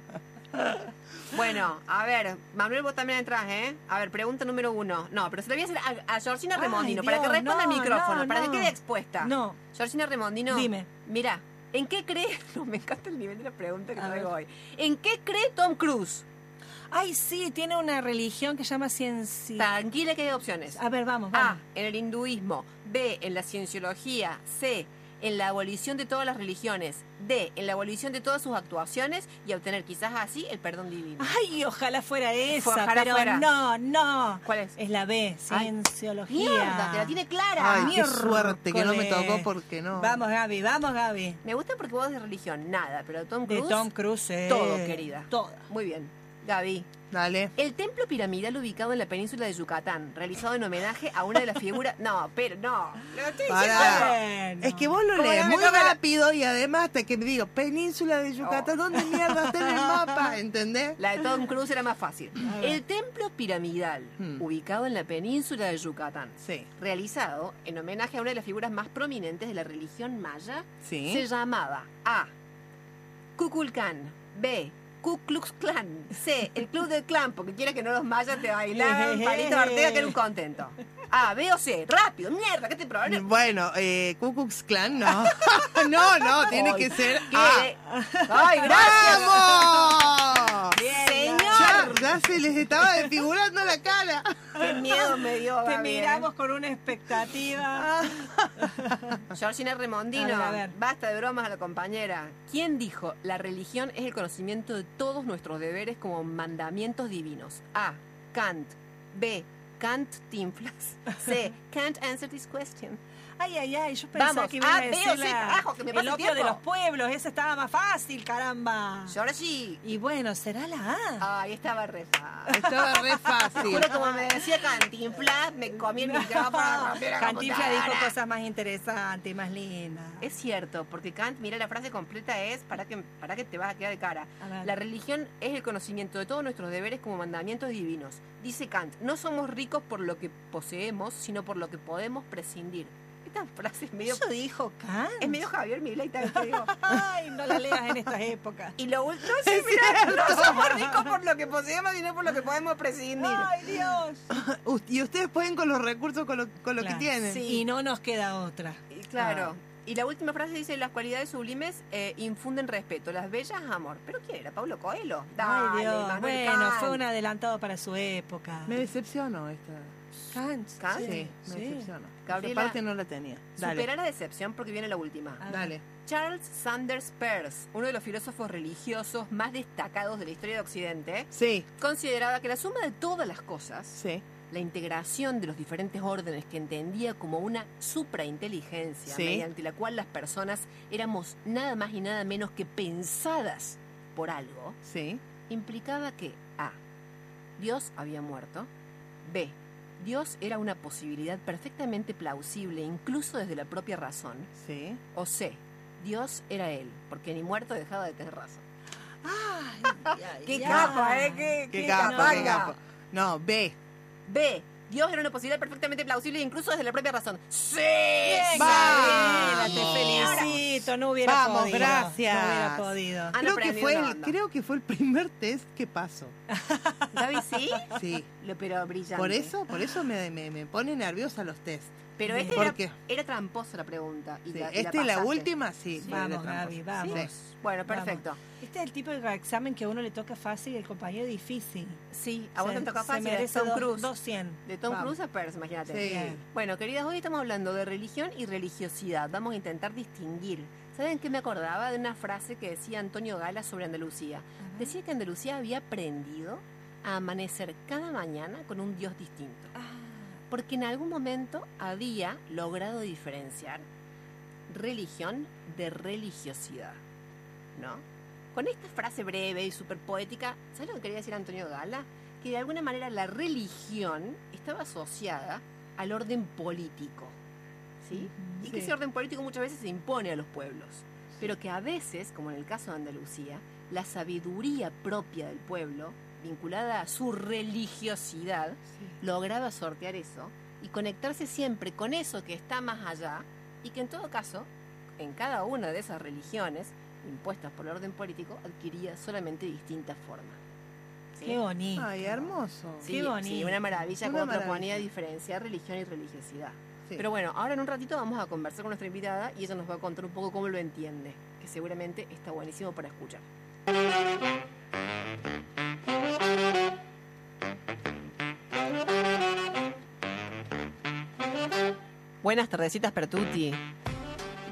Bueno, a ver, Manuel, vos también entras, ¿eh? A ver, pregunta número uno. No, pero se la voy a hacer a, a Georgina Ay, Remondino para que responda al no, micrófono, no, para no. que quede expuesta. No. Georgina Remondino. Dime. Mira, ¿en qué cree? No, me encanta el nivel de la pregunta que A traigo ver. hoy. ¿En qué cree Tom Cruise? Ay, sí, tiene una religión que se llama ciencia. Tranquila que hay opciones. A ver, vamos, A. vamos. En el hinduismo. B. En la cienciología. C. En la abolición de todas las religiones. D. En la abolición de todas sus actuaciones y obtener quizás así el perdón divino. Ay, ojalá fuera esa, Ojalá pero fuera. no, no. ¿Cuál es? Es la B, Ay, cienciología. Mierda, te la tiene clara. Ay, qué suerte que no me tocó porque no. Vamos, Gaby, vamos, Gaby. Me gusta porque vos de religión, nada, pero Tom De Cruise. Tom Cruise. eh. todo, querida. Toda. Muy bien. Gaby. Dale. El templo piramidal ubicado en la península de Yucatán, realizado en homenaje a una de las figuras. No, pero no. Lo estoy diciendo. Es que vos lo lees muy la- rápido y además te que me digo, Península de Yucatán, Oh. ¿dónde mierda está en el mapa? ¿Entendés? La de Tom Cruise era más fácil. El templo piramidal, Hmm. ubicado en la península de Yucatán, Sí. realizado en homenaje a una de las figuras más prominentes de la religión maya, Sí. se llamaba A. Kukulkan, B. Ku Klux Klan, C. El Club del Clan, porque quiere que no los mayas te bailaran, Palito Ortega, que era un contento. A, B o C, rápido, mierda, ¿qué te problema? Bueno, eh, Ku Klux Klan no. no, no, tiene que ser. A. ¡Ay, gracias! ¡Vamos! Bien, Señor. Ya, se les estaba desfigurando la cara. ¡Qué miedo me dio, Te miramos con una expectativa. Georgina Remondino, A ver, a ver. basta de bromas a la compañera. ¿Quién dijo la religión es el conocimiento de todos nuestros deberes como mandamientos divinos? A. Kant. B. Kant Tinflas. C. Can't answer this question. Ay, ay, ay, yo pensaba Vamos, que iba a A, decir la- carajo, que me el opio de los pueblos, ese estaba más fácil, caramba. Georgie. Y bueno, será la A. Ay, estaba re fácil. Estaba re fácil. Juro, como me decía Cantinflas, me comí el micrófono. Cantinflas dijo cosas más interesantes, más lindas. Es cierto, porque Kant, mira, la frase completa es, para que, para que te vas a quedar de cara. La religión es el conocimiento de todos nuestros deberes como mandamientos divinos. Dice Kant, no somos ricos por lo que poseemos, sino por lo que podemos prescindir. Esta frase es medio, Eso dijo Kant. es medio Javier Milei, tal vez te digo. Ay, no la leas en estas épocas. Y lo último, sí, mira, no somos ricos por lo que poseemos, sino por lo que podemos prescindir. Ay, Dios. Y ustedes pueden con los recursos, con lo, con lo Claro. que tienen. Sí. Y no nos queda otra. Y claro. Y la última frase dice, las cualidades sublimes eh, infunden respeto, las bellas amor. ¿Pero quién era? ¿Paulo Coelho? Ay, Dios. Manuel Bueno, Kant. fue un adelantado para su época. Me decepcionó esta. Kant. Kant. Sí, me sí. decepcionó. Gabriela, parte no la tenía. Dale. Supera la decepción porque viene la última. Dale. Charles Sanders Peirce, uno de los filósofos religiosos más destacados de la historia de Occidente, Sí, consideraba que la suma de todas las cosas, sí. La integración de los diferentes órdenes que entendía como una suprainteligencia, Sí. mediante la cual las personas éramos nada más y nada menos que pensadas por algo, Sí. implicaba que A. Dios había muerto. B. Dios era una posibilidad perfectamente plausible, incluso desde la propia razón. Sí. O C. Dios era él, porque ni muerto dejaba de tener razón. Ay, ay, ¡Qué ay. capa, eh! ¡Qué, Qué qué capo, qué capo. No, B. B. Dios era una posibilidad perfectamente plausible incluso desde la propia razón. ¡Sí! Te Vamos. felicito, no hubiera Vamos, podido. gracias. No hubiera podido. Han Creo que, aprendido fue el, creo que fue el primer test que pasó. Gaby, sí, Sí. Lo- pero brillante. Por eso, por eso me, me, me pone nerviosa los test. Pero este ¿Por era, qué? era tramposa la pregunta. Y Sí, la, y la última, sí. Sí. Vamos. Gaby, vamos. Sí. Bueno, Vamos. perfecto. Este es el tipo de examen que a uno le toca fácil y el compañero difícil. Sí, a vos Se- te toca se fácil. de Tom dos- Cruise. 200. De Tom. Cruise a Pers, imagínate. Bueno, queridas, hoy estamos hablando de religión y religiosidad. Vamos a intentar distinguir. ¿Saben qué me acordaba de una frase que decía Antonio Gala sobre Andalucía? Decía que Andalucía había aprendido a amanecer cada mañana con un Dios distinto. Ah, Porque en algún momento había logrado diferenciar religión de religiosidad. ¿No? Con esta frase breve y súper poética, ¿sabes lo que quería decir Antonio Gala? Que de alguna manera la religión estaba asociada al orden político. ¿Sí? Y que ese orden político muchas veces se impone a los pueblos. Pero que a veces, como en el caso de Andalucía, la sabiduría propia del pueblo, vinculada a su religiosidad, lograba sortear eso y conectarse siempre con eso que está más allá y que en todo caso, en cada una de esas religiones impuestas por el orden político, adquiría solamente distintas formas. ¿Sí? Qué bonito. Ay, hermoso. Sí, Qué sí, bonito. una maravilla Una como proponía diferenciar religión y religiosidad. Sí. Pero bueno, ahora en un ratito vamos a conversar con nuestra invitada y ella nos va a contar un poco cómo lo entiende, que seguramente está buenísimo para escuchar. Buenas tardecitas, Pertuti.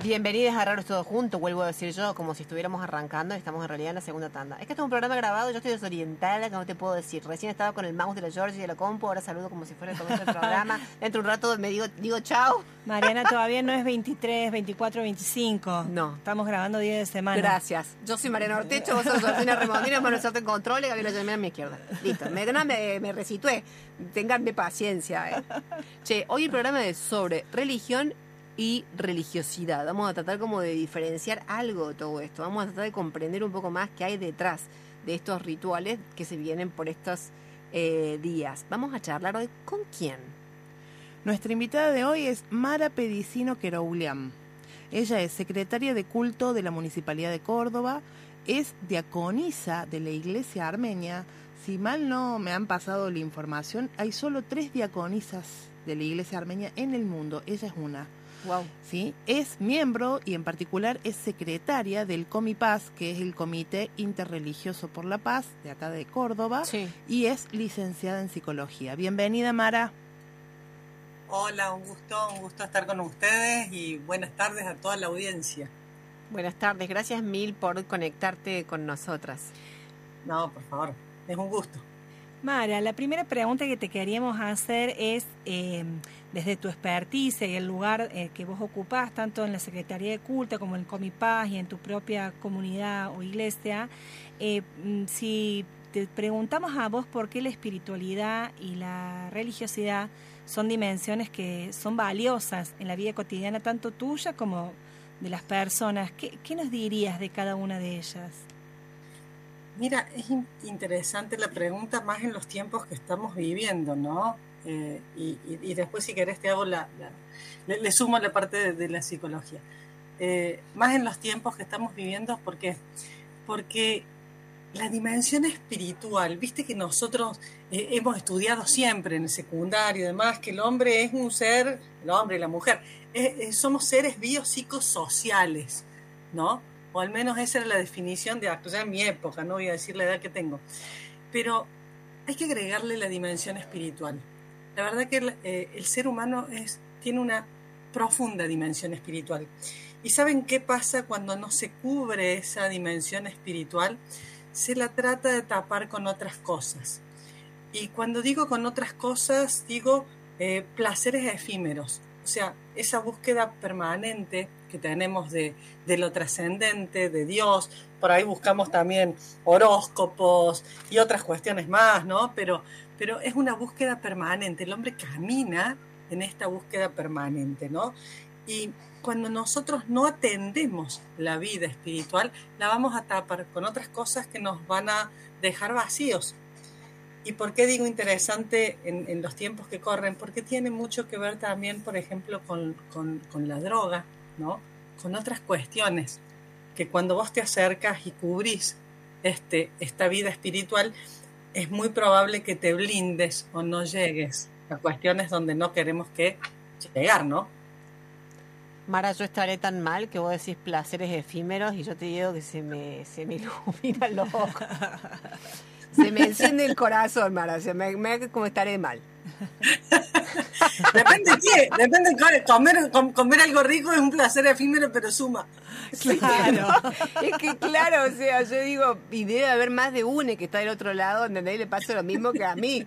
Bienvenidas a Raros Todos Juntos, vuelvo a decir yo, como si estuviéramos arrancando, estamos en realidad en la segunda tanda. Es que este es un programa grabado, yo estoy desorientada, que no te puedo decir. Recién estaba con el mouse de la Georgie y de la compu, ahora saludo como si fuera el comienzo del programa. Dentro de un rato me digo, digo chao. Mariana todavía no es 23, 24, 25. No. Estamos grabando día de semana. Gracias. Yo soy Mariana Ortecho, vos sos Georgina Remondino, Manuel Sarto en control y Gabriela Germán a mi izquierda. Listo. Me, me, me resitué. Ténganme paciencia. eh. Che, hoy el programa es sobre religión y religiosidad. Vamos a tratar como de diferenciar algo de todo esto. Vamos a tratar de comprender un poco más qué hay detrás de estos rituales que se vienen por estos eh, días. Vamos a charlar hoy con quién. Nuestra invitada de hoy es Mara Pedicino Querouliam. Ella es secretaria de culto de la Municipalidad de Córdoba, es diaconisa de la Iglesia Armenia. Si mal no me han pasado la información, hay solo tres diaconisas de la Iglesia Armenia en el mundo. Ella es una. Wow. ¿sí? Es miembro y en particular es secretaria del Comipaz, que es el Comité Interreligioso por la Paz de acá de Córdoba, Sí. y es licenciada en psicología. Bienvenida, Mara. Hola, un gusto, un gusto estar con ustedes y buenas tardes a toda la audiencia. Buenas tardes. Gracias mil por conectarte con nosotras. No, por favor, es un gusto. Mara, la primera pregunta que te queríamos hacer es, eh, desde tu expertise y el lugar eh, que vos ocupás, tanto en la Secretaría de Culto como en Comipaz y en tu propia comunidad o iglesia, eh, mm, si te preguntamos a vos por qué la espiritualidad y la religiosidad son dimensiones que son valiosas en la vida cotidiana, tanto tuya como de las personas, ¿qué, nos dirías de cada una de ellas? Mira, es in- interesante la pregunta más en los tiempos que estamos viviendo, ¿no? Eh, y, y- y después si querés te hago la, la- le, le sumo la parte de, de la psicología. Eh, más en los tiempos que estamos viviendo, ¿por qué? Porque la dimensión espiritual, viste que nosotros eh, hemos estudiado siempre en el secundario y demás, que el hombre es un ser, el hombre y la mujer, eh, eh, somos seres biopsicosociales, ¿no? O al menos esa era la definición de ya en mi época, no voy a decir la edad que tengo. Pero hay que agregarle la dimensión espiritual. La verdad que el, eh, el ser humano es, tiene una profunda dimensión espiritual. ¿Y saben qué pasa cuando no se cubre esa dimensión espiritual? Se la trata de tapar con otras cosas. Y cuando digo con otras cosas, digo eh, placeres efímeros. O sea, esa búsqueda permanente que tenemos de, de lo trascendente, de Dios. Por ahí buscamos también horóscopos y otras cuestiones más, ¿no? Pero, pero es una búsqueda permanente. El hombre camina en esta búsqueda permanente, ¿no? Y cuando nosotros no atendemos la vida espiritual, la vamos a tapar con otras cosas que nos van a dejar vacíos. ¿Y por qué digo interesante en, los tiempos que corren? Porque tiene mucho que ver también, por ejemplo, con, con, la droga, ¿no? Con otras cuestiones, que cuando vos te acercas y cubrís este, esta vida espiritual, es muy probable que te blindes o no llegues a cuestiones donde no queremos que llegar, ¿no? Mara, yo estaré tan mal que vos decís placeres efímeros y yo te digo que se me, se me iluminan los ojos. Se me enciende el corazón, Mara. Se me, me como estaré mal. Depende de qué, depende de comer, comer algo rico es un placer efímero, pero suma. Claro. es que claro, o sea, yo digo, y debe haber más de une que está del otro lado, donde a le pasa lo mismo que a mí.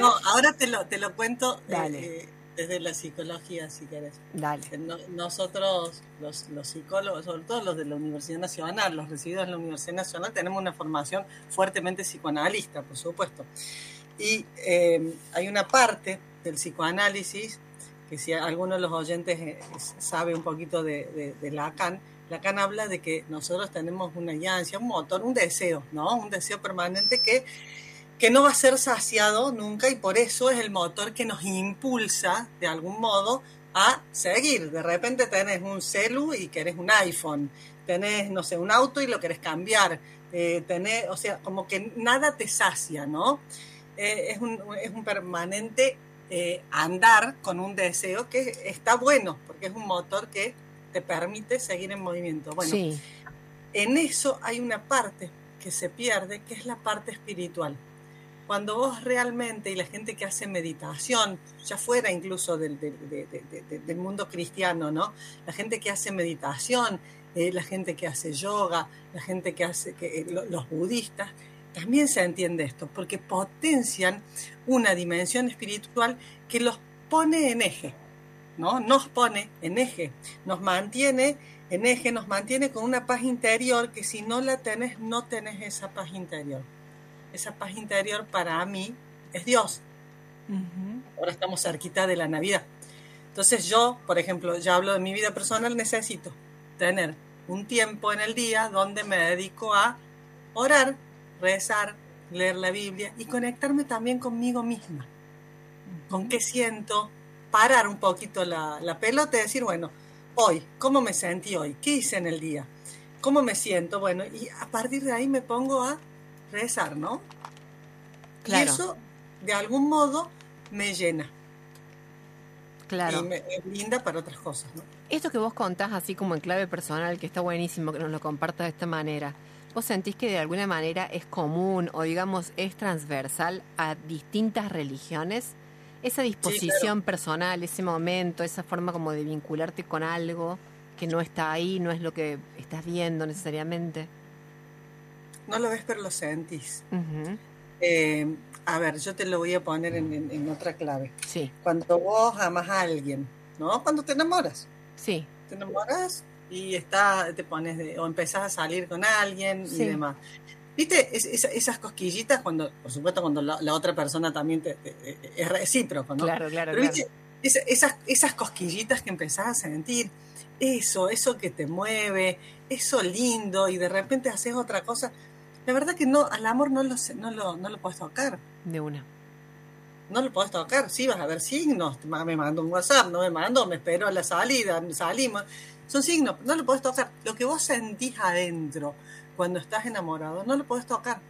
no, ahora te lo, te lo cuento. Dale. Eh, desde la psicología, si querés. Dale. nosotros, los, los, psicólogos, sobre todo los de la Universidad Nacional, los recibidos en la Universidad Nacional, tenemos una formación fuertemente psicoanalista, por supuesto. Y eh, hay una parte del psicoanálisis, que si alguno de los oyentes eh, sabe un poquito de, Lacan, Lacan habla de que nosotros tenemos una ansia, un motor, un deseo, ¿no? Un deseo permanente que que no va a ser saciado nunca y por eso es el motor que nos impulsa de algún modo a seguir. De repente tenés un celu y querés un iPhone, tenés, no sé, un auto y lo querés cambiar, eh, o sea, como que nada te sacia, ¿no? Eh, es, un, es, un, permanente eh, andar con un deseo que está bueno, porque es un motor que te permite seguir en movimiento. Bueno, en eso hay una parte que se pierde, que es la parte espiritual cuando vos realmente, y la gente que hace meditación, ya fuera incluso del, mundo cristiano, ¿no? La gente que hace meditación, eh, la gente que hace yoga, la gente que hace, que, eh, los budistas, también se entiende esto, porque potencian una dimensión espiritual que los pone en eje, ¿no? Nos pone en eje, nos mantiene en eje, nos mantiene con una paz interior que si no la tenés, no tenés esa paz interior esa paz interior para mí es Dios. Ahora estamos cerquita de la Navidad. Entonces yo, por ejemplo, ya hablo de mi vida personal, necesito tener un tiempo en el día donde me dedico a orar, rezar, leer la Biblia y conectarme también conmigo misma. Con qué siento, parar un poquito la, la pelota y decir, bueno, hoy, ¿cómo me sentí hoy? ¿Qué hice en el día? ¿Cómo me siento? Bueno, y a partir de ahí me pongo a rezar, ¿no? Claro. Y eso, de algún modo, me llena. Claro. Y me, brinda para otras cosas, ¿no? Esto que vos contás así como en clave personal, que está buenísimo que nos lo compartas de esta manera, ¿vos sentís que de alguna manera es común o digamos es transversal a distintas religiones? Esa disposición personal, ese momento, esa forma como de vincularte con algo que no está ahí, no es lo que estás viendo necesariamente no lo ves pero lo sentís. Eh, a ver, yo te lo voy a poner en, otra clave. Sí. Cuando vos amas a alguien, ¿no? Cuando te enamoras. Sí. Te enamoras y está, te pones de, o empezás a salir con alguien y demás. ¿Viste esas cosquillitas cuando, por supuesto, cuando la, otra persona también te, es recíproco, ¿no? Claro, claro. Pero ¿viste? esas, esas cosquillitas que empezás a sentir, eso, eso que te mueve, eso lindo, y de repente haces otra cosa, la verdad que no, al amor no lo, no lo, no lo puedes tocar. De una. No lo puedes tocar, sí vas a ver signos, me mando un WhatsApp, no me mando, me espero a la salida, salimos. Son signos, no lo puedes tocar. Lo que vos sentís adentro cuando estás enamorado, no lo puedes tocar.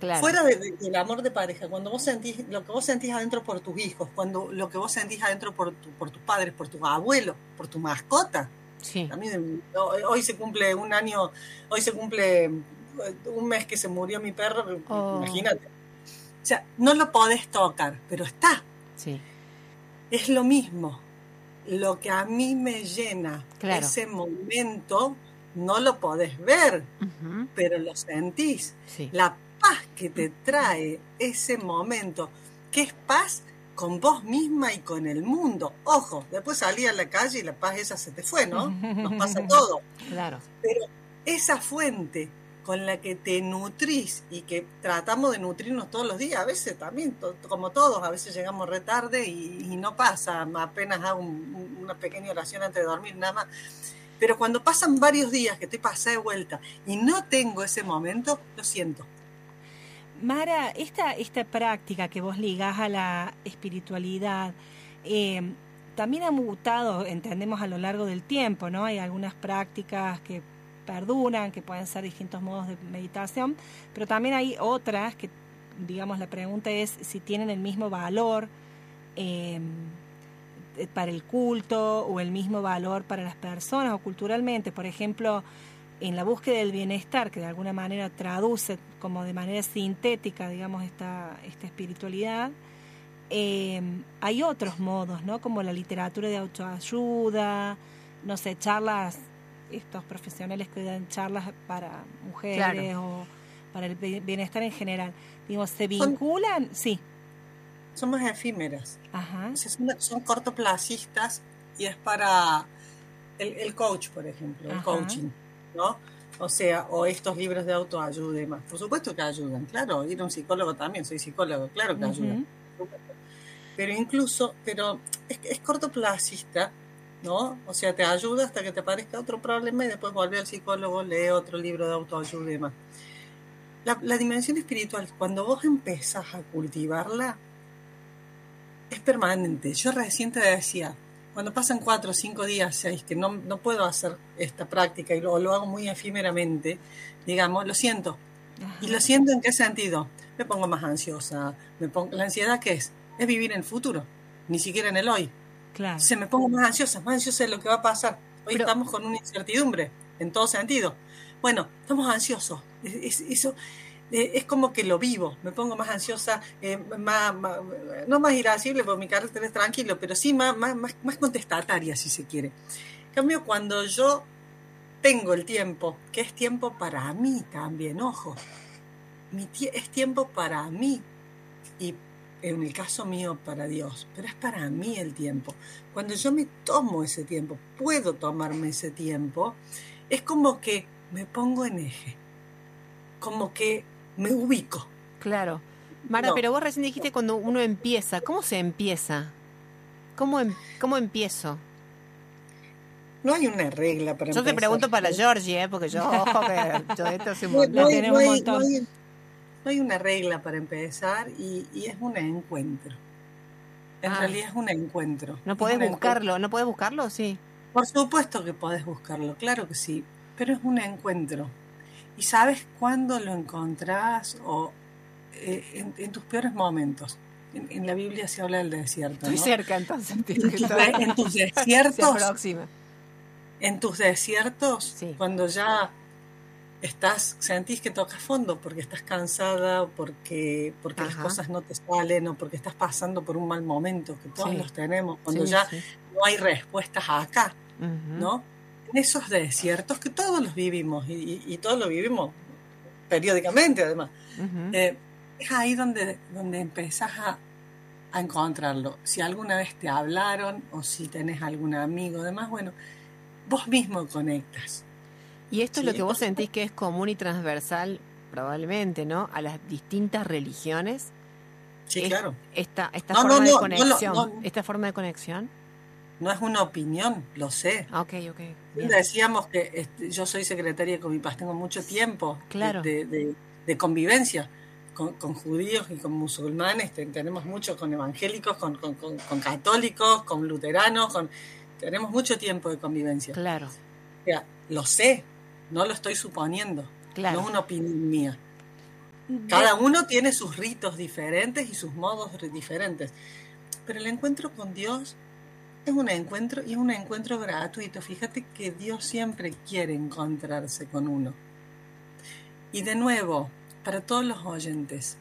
Claro. Fuera del amor de pareja, cuando vos sentís, lo que vos sentís adentro por tus hijos, cuando lo que vos sentís adentro por, por tus padres, por tus abuelos, por tu mascota. Sí. A mí, hoy se cumple un año, hoy se cumple un mes que se murió mi perro, oh. imagínate. O sea, no lo podés tocar, pero está. Sí. Es lo mismo. Lo que a mí me llena ese momento, no lo podés ver, pero lo sentís. La paz que te trae ese momento, que es paz con vos misma y con el mundo. Ojo, después salí a la calle y la paz esa se te fue, ¿no? Nos pasa todo. Claro. Pero esa fuente con la que te nutrís y que tratamos de nutrirnos todos los días, a veces también, como todos, a veces llegamos retarde y, no pasa, apenas hago una pequeña oración antes de dormir, nada más. Pero cuando pasan varios días que estoy pasada de vuelta y no tengo ese momento, lo siento. Mara, esta, esta práctica que vos ligás a la espiritualidad, eh, también ha mutado, entendemos, a lo largo del tiempo, ¿no? Hay algunas prácticas que perduran, que pueden ser distintos modos de meditación, pero también hay otras que, digamos, la pregunta es si tienen el mismo valor eh, para el culto o el mismo valor para las personas o culturalmente. Por ejemplo, en la búsqueda del bienestar, que de alguna manera traduce como de manera sintética, digamos, esta, esta espiritualidad, eh, hay otros modos, ¿no? Como la literatura de autoayuda, no sé, charlas, estos profesionales que dan charlas para mujeres o para el bienestar en general. Digo, ¿se vinculan? sí. Son más efímeras. Ajá. son, cortoplacistas y es para el, coach, por ejemplo, el coaching, ¿no? O sea, o estos libros de autoayuda y más. Por supuesto que ayudan, claro. Ir a un psicólogo también, soy psicólogo, claro que ayudan pero incluso, pero es, es cortoplacista, ¿no? O sea, te ayuda hasta que te aparezca otro problema y después vuelve al psicólogo, lee otro libro de autoayuda y demás. La, la dimensión espiritual, cuando vos empezás a cultivarla, es permanente. Yo recién te decía, cuando pasan cuatro, cinco días, seis, que no, no puedo hacer esta práctica y lo, lo hago muy efímeramente, digamos, lo siento. ¿Y lo siento en qué sentido? Me pongo más ansiosa. Me pongo, ¿La ansiedad qué es? es vivir en el futuro, ni siquiera en el hoy. Claro. Se me pongo más ansiosa, más ansiosa de lo que va a pasar. Hoy estamos con una incertidumbre, en todo sentido. Bueno, estamos ansiosos. Es, eso eh, es como que lo vivo. Me pongo más ansiosa, eh, más, no más irascible, porque mi carácter es tranquilo, pero sí más, más, más contestataria, si se quiere. En cambio, cuando yo tengo el tiempo, que es tiempo para mí también, ojo, mi es tiempo para mí y en el caso mío para Dios, pero es para mí el tiempo. Cuando yo me tomo ese tiempo, puedo tomarme ese tiempo, es como que me pongo en eje, como que me ubico. Claro. Mara, pero vos recién dijiste cuando uno empieza, ¿cómo se empieza? ¿Cómo, em, cómo empiezo? No hay una regla para Yo te pregunto para Georgie, ¿eh? porque yo, ojo, que yo esto un montón. un montón no hay una regla para empezar y, es un encuentro. En realidad es un encuentro. No puedes buscarlo, ¿no puedes buscarlo? Sí. Por supuesto que puedes buscarlo, claro que sí, pero es un encuentro. ¿Y sabes cuándo lo encontrás o eh, en, tus peores momentos? En, la Biblia se habla del desierto. Estoy cerca entonces. En, tus desiertos. en tus desiertos, cuando ya estás, sentís que tocas fondo porque estás cansada, porque, porque las cosas no te salen o porque estás pasando por un mal momento, que todos los tenemos, cuando ya no hay respuestas acá, ¿no? En esos desiertos que todos los vivimos y, todos lo vivimos periódicamente además, eh, es ahí donde, donde empezás a, a encontrarlo. Si alguna vez te hablaron o si tenés algún amigo, demás, bueno, vos mismo conectas y esto es lo que vos sentís que es común y transversal, probablemente, ¿no? A las distintas religiones. Sí, claro. Esta, esta forma de conexión. esta forma de conexión. No es una opinión, lo sé. Ah, ok, ok. Decíamos que este, yo soy secretaria de Comipaz, tengo mucho tiempo de, convivencia con, judíos y con musulmanes, tenemos mucho con evangélicos, con, con, con católicos, con luteranos, con, tenemos mucho tiempo de convivencia. Claro. O lo sé, no lo estoy suponiendo, no es una opinión mía. Cada uno tiene sus ritos diferentes y sus modos diferentes, pero el encuentro con Dios es un encuentro y es un encuentro gratuito. Fíjate que Dios siempre quiere encontrarse con uno. Y de nuevo, para todos los oyentes,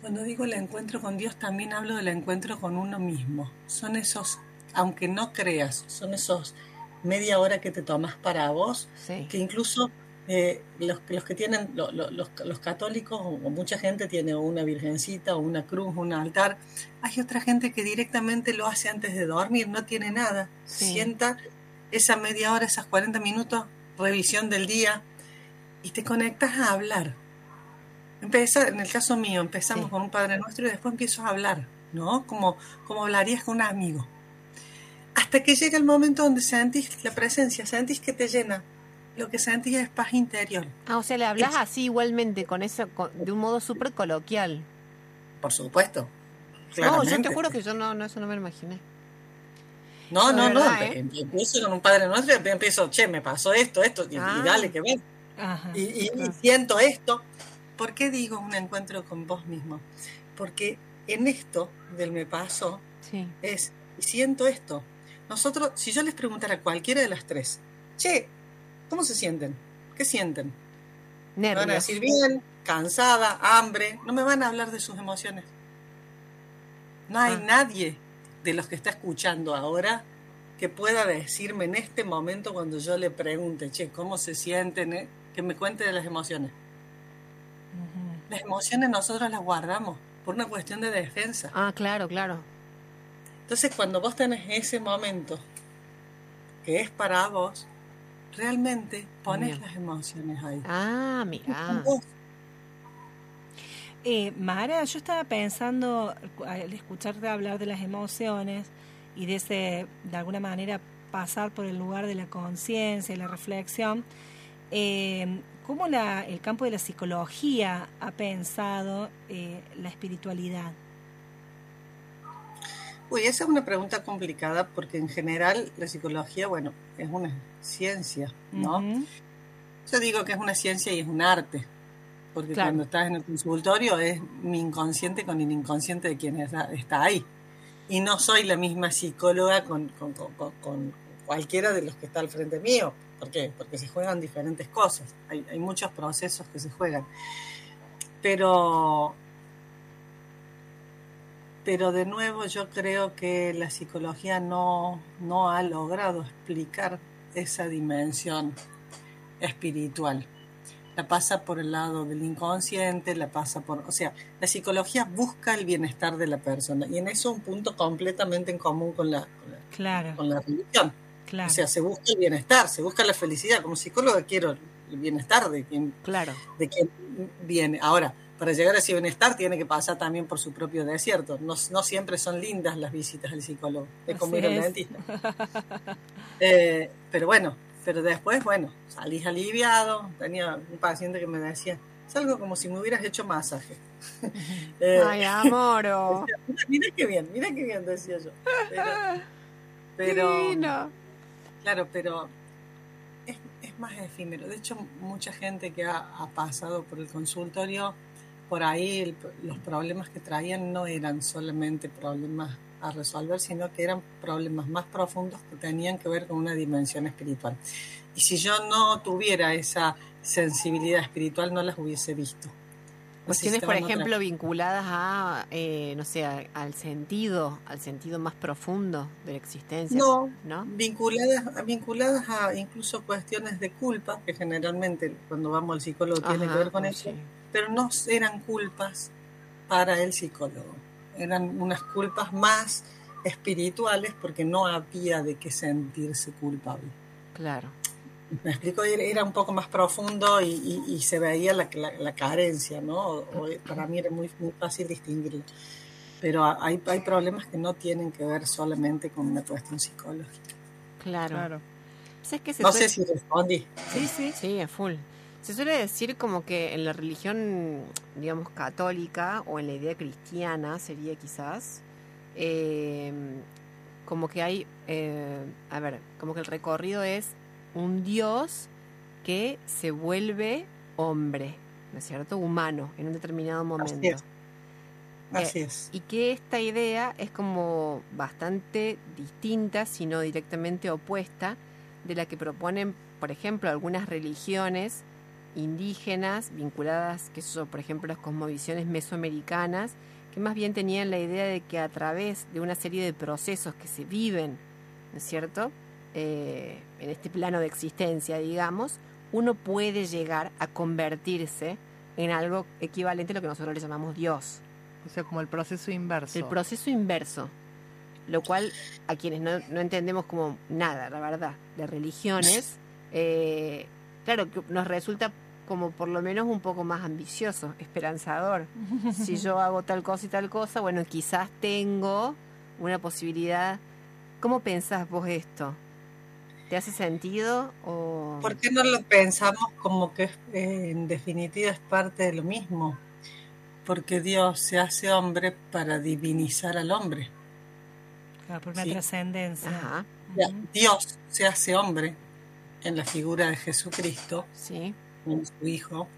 cuando digo el encuentro con Dios también hablo del encuentro con uno mismo. Son esos, aunque no creas, son esos media hora que te tomas para vos, que incluso eh, los, los, que tienen, los, los, católicos o, mucha gente tiene una virgencita o una cruz, un altar, hay otra gente que directamente lo hace antes de dormir, no tiene nada, sienta esa media hora, esas 40 minutos, revisión del día, y te conectas a hablar. Empieza, en el caso mío, empezamos con un Padre Nuestro y después empiezo a hablar, ¿no? Como, como hablarías con un amigo hasta que llega el momento donde sentís la presencia, sentís que te llena, lo que sentís es paz interior. Ah, o sea, le hablas así igualmente, con eso, con- de un modo súper coloquial. Por supuesto. No, yo claramente. te juro que yo no, no, eso no me lo imaginé. No, no, no. verdad, ¿eh? Empiezo con un padre nuestro y empiezo, che, me pasó esto, esto, y, y Ah. dale que ver. Ajá. Y, y- y siento esto. ¿Por qué digo un encuentro con vos mismo? Porque en esto del me pasó Sí. es, y siento esto. Nosotros, si yo les preguntara a cualquiera de las tres, che, ¿cómo se sienten? ¿Qué sienten? Me van a Nervios. decir bien, cansada, hambre, no me van a hablar de sus emociones. No hay Ah. nadie de los que está escuchando ahora que pueda decirme en este momento cuando yo le pregunte, che, ¿cómo se sienten? eh? Que me cuente de las emociones. Las emociones nosotros las guardamos por una cuestión de defensa. Ah, claro, claro. Entonces cuando vos tenés ese momento que es para vos, realmente pones las emociones ahí. Ah, mira. Eh, Mara, yo estaba pensando al escucharte hablar de las emociones y de ese, de alguna manera, pasar por el lugar de la conciencia y la reflexión, eh, ¿cómo la, el campo de la psicología ha pensado eh, la espiritualidad? Uy, esa es una pregunta complicada porque en general la psicología, bueno, es una ciencia, ¿no? Yo digo que es una ciencia y es un arte, porque Claro. cuando estás en el consultorio es mi inconsciente con el inconsciente de quien está, ahí. Y no soy la misma psicóloga con- con- con- con cualquiera de los que está al frente mío. ¿Por qué? Porque se juegan diferentes cosas. Hay, hay muchos procesos que se juegan. Pero, pero de nuevo yo creo que la psicología no, no ha logrado explicar esa dimensión espiritual. La pasa por el lado del inconsciente, la pasa por... O sea, la psicología busca el bienestar de la persona y en eso un punto completamente en común con la, con la, Claro, con la religión. claro. O sea, se busca el bienestar, se busca la felicidad. Como psicóloga quiero el bienestar de quien, Claro. de quien viene. Ahora, para llegar a ese bienestar tiene que pasar también por su propio desierto. No, no siempre son lindas las visitas al psicólogo. Es como Así ir al dentista. Eh, pero bueno, pero después, bueno, salís aliviado. Tenía un paciente que me decía, es algo como si me hubieras hecho masaje. Eh, Ay, amoro. mira, mira qué bien, mira qué bien, decía yo. Pero, pero Divino. claro, pero es, es más efímero. De hecho, mucha gente que ha, ha pasado por el consultorio, por ahí el- los problemas que traían no eran solamente problemas a resolver, sino que eran problemas más profundos que tenían que ver con una dimensión espiritual. Y si yo no tuviera esa sensibilidad espiritual, no las hubiese visto. Cuestiones, por otra- ejemplo, vinculadas a, eh, no sé, a- al sentido, al sentido más profundo de la existencia. No, ¿No? vinculadas, vinculadas a incluso cuestiones de culpa, que generalmente cuando vamos al psicólogo tiene que ver con oh, eso, sí. pero no eran culpas para el psicólogo, eran unas culpas más espirituales porque no había de qué sentirse culpable. Claro. Me explico, era un poco más profundo y, y- y se veía la, la- la carencia, ¿no? O- o para mí era muy, muy fácil distinguirlo. Pero hay, hay problemas que no tienen que ver solamente con una cuestión psicológica. Claro. Claro. ¿Sabes qué se No suele- sé si respondí. Sí, sí. Sí, a full. Se suele decir como que en la religión, digamos, católica o en la idea cristiana sería quizás, eh, como que hay, eh, a ver, como que el recorrido es un Dios que se vuelve hombre, ¿no es cierto? Humano en un determinado momento. es. Así es. Y que esta idea es como bastante distinta, si no directamente opuesta, de la que proponen, por ejemplo, algunas religiones indígenas vinculadas, que son, por ejemplo, las cosmovisiones mesoamericanas, que más bien tenían la idea de que a través de una serie de procesos que se viven, ¿no es cierto?, Eh, en este plano de existencia, digamos, uno puede llegar a convertirse en algo equivalente a lo que nosotros le llamamos Dios. O sea, como el proceso inverso. El proceso inverso. Lo cual, a quienes no, no entendemos como nada, la verdad, de religiones, eh, claro, que nos resulta como por lo menos un poco más ambicioso, esperanzador. Si yo hago tal cosa y tal cosa, bueno, quizás tengo una posibilidad. ¿Cómo pensás vos esto? ¿Te hace sentido? O... ¿Por qué no lo pensamos como que eh, en definitiva es parte de lo mismo? Porque Dios se hace hombre para divinizar al hombre. Claro, por una trascendencia. Ajá. Dios se hace hombre en la figura de Jesucristo, sí. en su Hijo,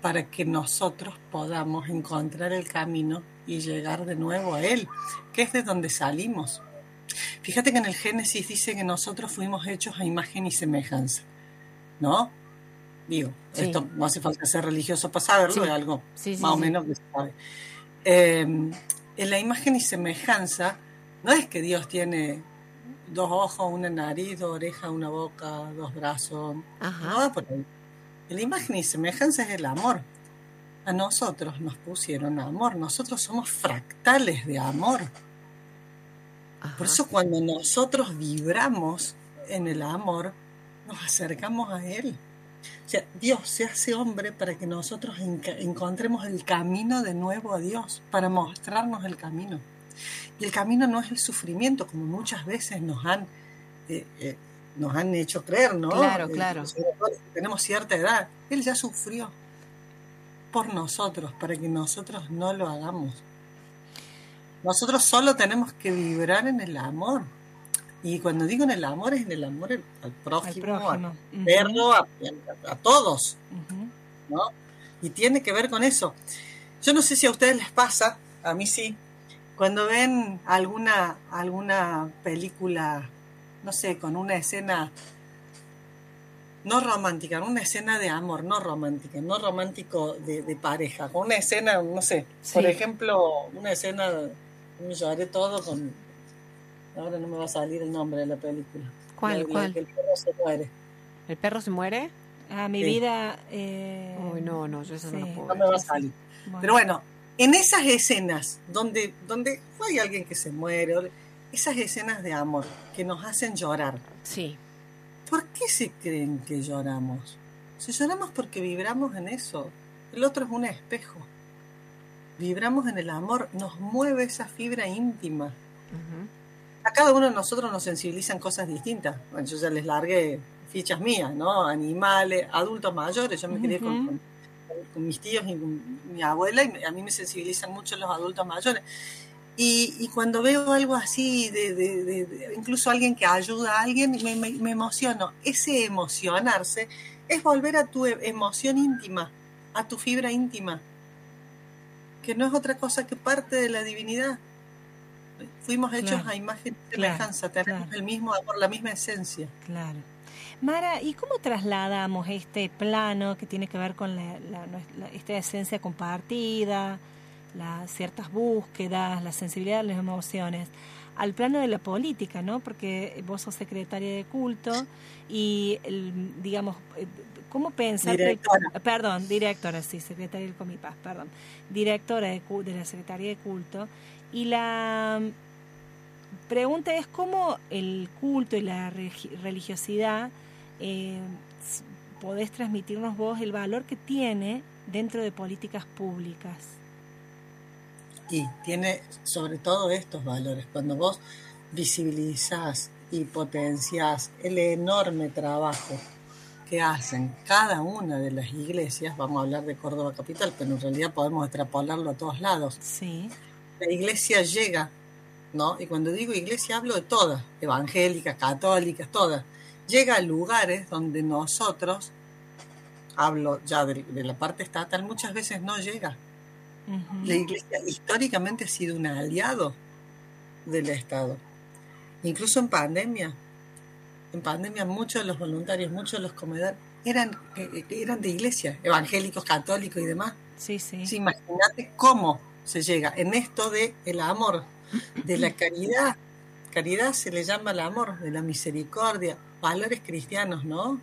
para que nosotros podamos encontrar el camino y llegar de nuevo a Él, que es de donde salimos. Fíjate que en el Génesis dice que nosotros fuimos hechos a imagen y semejanza, ¿no? Digo, esto no hace falta ser religioso para saberlo, es algo más o menos que se sabe. Eh, en la imagen y semejanza, no es que Dios tiene dos ojos, una nariz, dos orejas, una boca, dos brazos, no por ahí. La imagen y semejanza es el amor. A nosotros nos pusieron amor, nosotros somos fractales de amor. Por eso cuando nosotros vibramos en el amor, nos acercamos a Él. O sea, Dios se hace hombre para que nosotros encontremos el camino de nuevo a Dios, para mostrarnos el camino. Y el camino no es el sufrimiento, como muchas veces nos han, eh, eh, nos han hecho creer, ¿no? Claro, eh, claro. Tenemos cierta edad. Él ya sufrió por nosotros, para que nosotros no lo hagamos. Nosotros solo tenemos que vibrar en el amor. Y cuando digo en el amor, es en el amor al prójimo, al, perro, a, todos. ¿no? Y tiene que ver con eso. Yo no sé si a ustedes les pasa, a mí sí, cuando ven alguna, alguna película, no sé, con una escena no romántica, una escena de amor, no romántica, no romántico de, pareja, con una escena, no sé, por ejemplo, una escena lloré todo con. Ahora no me va a salir el nombre de la película. ¿Cuál? ¿Cuál? el perro se muere. ¿El perro se muere? Ah, mi vida. Eh... Uy, no, no, yo eso no lo puedo. No me va a salir. Pero bueno, en esas escenas donde, donde hay alguien que se muere, esas escenas de amor que nos hacen llorar. Sí. ¿Por qué se creen que lloramos? Si lloramos porque vibramos en eso. El otro es un espejo vibramos en el amor, nos mueve esa fibra íntima. A cada uno de nosotros nos sensibilizan cosas distintas. Bueno, yo ya les largué fichas mías, ¿no? Animales, adultos mayores. Yo me crié con, mis tíos y mi abuela y a mí me sensibilizan mucho los adultos mayores. Y, cuando veo algo así, de, incluso alguien que ayuda a alguien, me, me emociono. Ese emocionarse es volver a tu emoción íntima, a tu fibra íntima que no es otra cosa que parte de la divinidad. Fuimos hechos a imagen y semejanza, tenemos el mismo amor, la misma esencia. Claro. Mara, ¿y cómo trasladamos este plano que tiene que ver con esta esencia compartida, las ciertas búsquedas, la sensibilidad de las emociones, al plano de la política, ¿no? Porque vos sos secretaria de culto y, digamos, eh, ¿Cómo pensar? perdón, directora, sí, secretaria del Comipaz, perdón. Directora de, de la Secretaría de Culto. Y la mm, pregunta es cómo el culto y la religiosidad eh, podés transmitirnos vos el valor que tiene dentro de políticas públicas. Y tiene sobre todo estos valores. Cuando vos visibilizás y potenciás el enorme trabajo que hacen cada una de las iglesias, vamos a hablar de Córdoba Capital, pero en realidad podemos extrapolarlo a todos lados. Sí. La iglesia llega, ¿no? Y cuando digo iglesia hablo de todas, evangélicas, católicas, todas. Llega a lugares donde nosotros, hablo ya de, la parte estatal, muchas veces no llega. La iglesia históricamente ha sido un aliado del Estado. Incluso en pandemia, en pandemia muchos de los voluntarios, muchos de los comedores eran, eh, eh, eran de iglesia, evangélicos, católicos y demás. Sí, sí. Imagínate cómo se llega en esto de el amor, de la caridad. Caridad se le llama el amor, de la misericordia, valores cristianos, ¿no?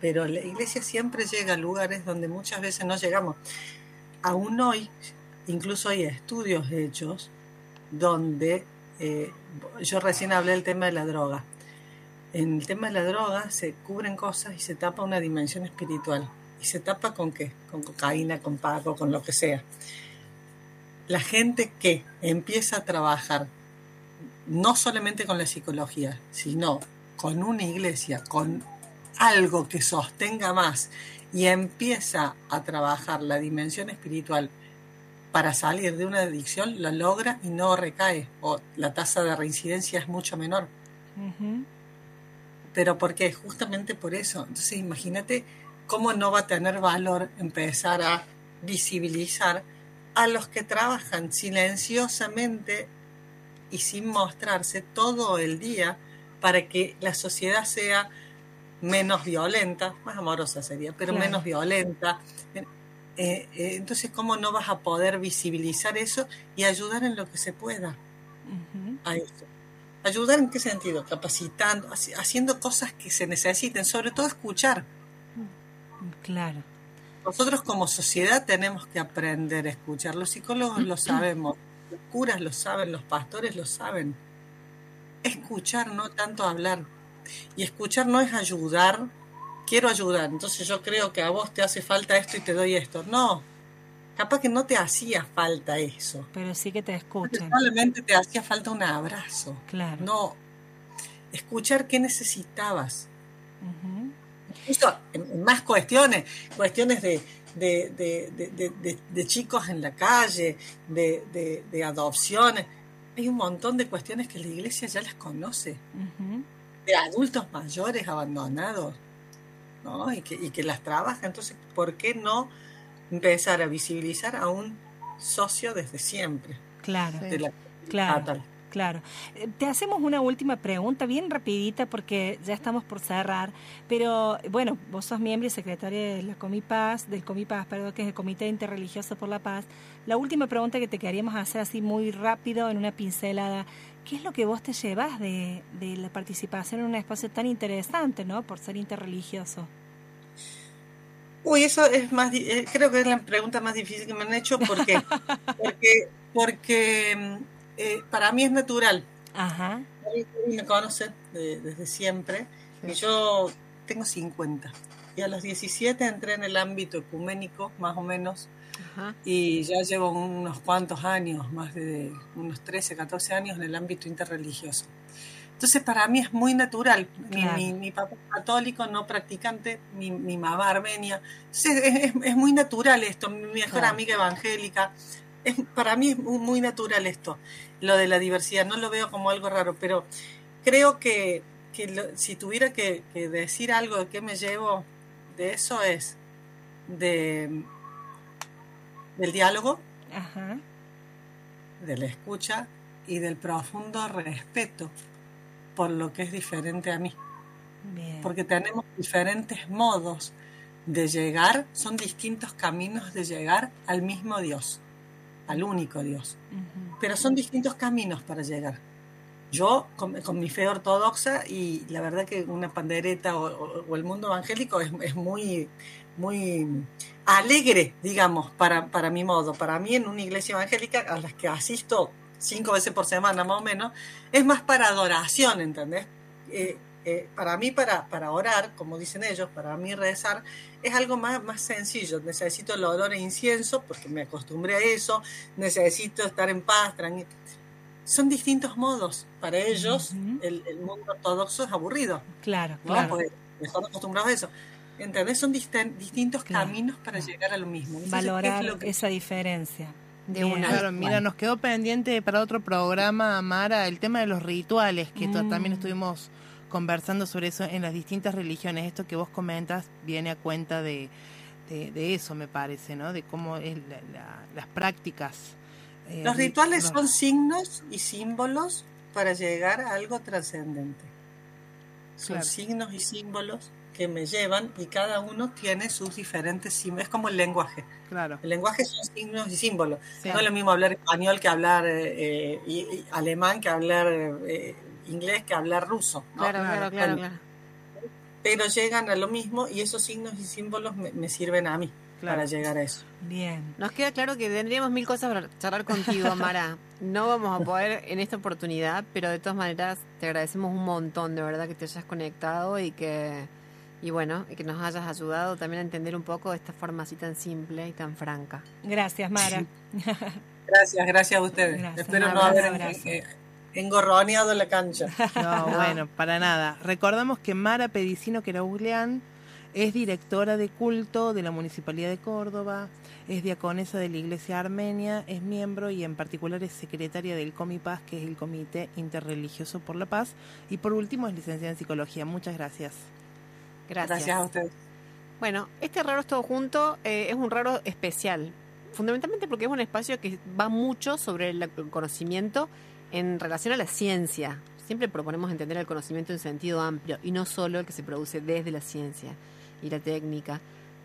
Pero la iglesia siempre llega a lugares donde muchas veces no llegamos. Aún hoy, incluso hay estudios hechos donde eh, yo recién hablé del tema de la droga en el tema de la droga se cubren cosas y se tapa una dimensión espiritual. ¿Y se tapa con qué? Con cocaína, con pago, con lo que sea. La gente que empieza a trabajar no solamente con la psicología, sino con una iglesia, con algo que sostenga más y empieza a trabajar la dimensión espiritual para salir de una adicción, lo logra y no recae, o la tasa de reincidencia es mucho menor. Pero ¿por qué? Justamente por eso. Entonces imagínate cómo no va a tener valor empezar a visibilizar a los que trabajan silenciosamente y sin mostrarse todo el día para que la sociedad sea menos violenta, más amorosa sería, pero menos violenta, eh, eh, entonces, ¿cómo no vas a poder visibilizar eso y ayudar en lo que se pueda a eso? ¿Ayudar en qué sentido? Capacitando, haciendo cosas que se necesiten, sobre todo escuchar. Claro. Nosotros como sociedad tenemos que aprender a escuchar. Los psicólogos lo sabemos, los curas lo saben, los pastores lo saben. Escuchar, no tanto hablar. Y escuchar no es ayudar quiero ayudar, entonces yo creo que a vos te hace falta esto y te doy esto. No, capaz que no te hacía falta eso. Pero sí que te escuchan. Probablemente te hacía falta un abrazo. Claro. No, escuchar qué necesitabas. Incluso en, más cuestiones, cuestiones de, de, chicos en la calle, de, adopciones. Hay un montón de cuestiones que la iglesia ya las conoce. De adultos mayores abandonados y, que, y que las trabaja. Entonces, ¿por qué no empezar a visibilizar a un socio desde siempre? Claro, claro. Claro. Eh, te hacemos una última pregunta, bien rapidita, porque ya estamos por cerrar. Pero bueno, vos sos miembro y secretaria de la Comipaz, del Comipaz, perdón, que es el Comité Interreligioso por la Paz. La última pregunta que te queríamos hacer así muy rápido, en una pincelada, ¿qué es lo que vos te llevas de, de la participación en un espacio tan interesante, ¿no? Por ser interreligioso. Uy, eso es más, eh, creo que es la pregunta más difícil que me han hecho porque, porque, porque eh, para mí es natural. Ajá. Me conoce desde siempre y yo tengo 50. Y a los 17 entré en el ámbito ecuménico, más o menos, y ya llevo unos cuantos años, más de unos 13, 14 años en el ámbito interreligioso. Entonces para mí es muy natural. Mi, papá católico, no practicante, mi, mamá armenia. es, muy natural esto. Mi mejor amiga evangélica. Es, para mí es muy, natural esto, lo de la diversidad. No lo veo como algo raro, pero creo que, si tuviera que, decir algo de qué me llevo de eso es de del diálogo, de la escucha y del profundo respeto por lo que es diferente a mí. Porque tenemos diferentes modos de llegar, son distintos caminos de llegar al mismo Dios, al único Dios. Pero son distintos caminos para llegar. Yo, con, mi fe ortodoxa, y la verdad que una pandereta o, el mundo evangélico es, muy, muy alegre, digamos, para, para mi modo. Para mí, en una iglesia evangélica a las que asisto cinco veces por semana más o menos, es más para adoración, ¿entendés? Eh, eh, para mí, para, para orar, como dicen ellos, para mí rezar, es algo más, más sencillo. Necesito el olor e incienso, porque me acostumbré a eso, necesito estar en paz, tranquilo. Son distintos modos. Para ellos, el, mundo ortodoxo es aburrido. Claro, claro. Porque están acostumbrados a eso. ¿Entendés? Son distintos caminos para llegar a lo mismo. Valorar esa diferencia. De una. Claro, mira, nos quedó pendiente para otro programa, Mara, el tema de los rituales, que también mm. estuvimos conversando sobre eso en las distintas religiones. Esto que vos comentas viene a cuenta de, de, eso, me parece, ¿no? De cómo es las prácticas. Eh, los rituales son signos y símbolos para llegar a algo trascendente. Son signos y símbolos que me llevan y cada uno tiene sus diferentes símbolos. Es como el lenguaje. Claro. El lenguaje son signos y símbolos. No es lo mismo hablar español que hablar eh, y, alemán, que hablar eh, inglés, que hablar ruso. Claro, claro, claro, Pero llegan a lo mismo y esos signos y símbolos me, sirven a mí. Para llegar a eso. Bien. Nos queda claro que tendríamos mil cosas para charlar contigo, Mara. No vamos a poder en esta oportunidad, pero de todas maneras te agradecemos un montón, de verdad, que te hayas conectado y que y bueno, y que nos hayas ayudado también a entender un poco esta forma así tan simple y tan franca. Gracias, Mara. gracias, gracias a ustedes. Espero no haber engorroneado la cancha. No, bueno, para nada. Recordamos que Mara Pedicino Queraulian es directora de culto de la Municipalidad de Córdoba, es diaconesa de la Iglesia Armenia, es miembro y en particular es secretaria del Comipaz, que es el Comité Interreligioso por la Paz, y por último es licenciada en Psicología. Muchas gracias. Gracias. Gracias a ustedes. Bueno, este raro es todo junto eh, es un raro especial, fundamentalmente porque es un espacio que va mucho sobre el conocimiento en relación a la ciencia. Siempre proponemos entender el conocimiento en sentido amplio y no solo el que se produce desde la ciencia y la técnica,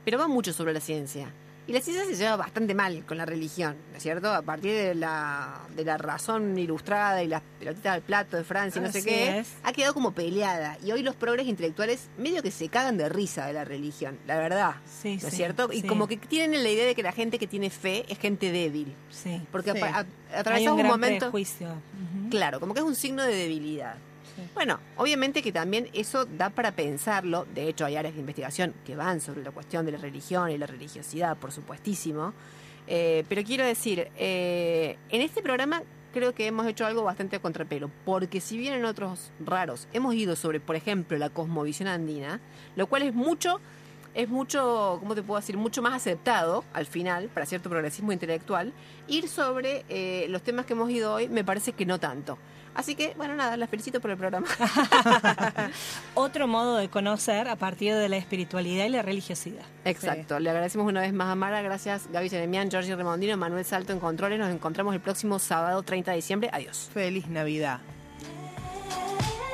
pero va mucho sobre la ciencia. Y la ciencia se lleva bastante mal con la religión, ¿no es cierto? A partir de la, de la razón ilustrada y las pelotitas del plato de Francia y no sé qué, es. ha quedado como peleada. Y hoy los progres intelectuales medio que se cagan de risa de la religión, la verdad. Sí, ¿No es cierto? Y sí. como que tienen la idea de que la gente que tiene fe es gente débil. Sí. Porque atravesamos un un, momento. prejuicio. Ujú. Claro, como que es un signo de debilidad. Bueno, obviamente que también eso da para pensarlo. De hecho, hay áreas de investigación que van sobre la cuestión de la religión y la religiosidad, por supuestísimo. Eh, pero quiero decir, eh, en este programa creo que hemos hecho algo bastante contrapelo, porque si bien en otros raros hemos ido sobre, por ejemplo, la cosmovisión andina, lo cual es mucho, es mucho, ¿cómo te puedo decir? Mucho más aceptado al final, para cierto progresismo intelectual, ir sobre eh, los temas que hemos ido hoy me parece que no tanto. Así que, bueno, nada, las felicito por el programa. Otro modo de conocer a partir de la espiritualidad y la religiosidad. Exacto. Le agradecemos una vez más a Mara. Gracias, Gaby Jeremian, Giorgi Remondino, Manuel Salto en Controles. Nos encontramos el próximo sábado 30 de diciembre. Adiós. Feliz Navidad.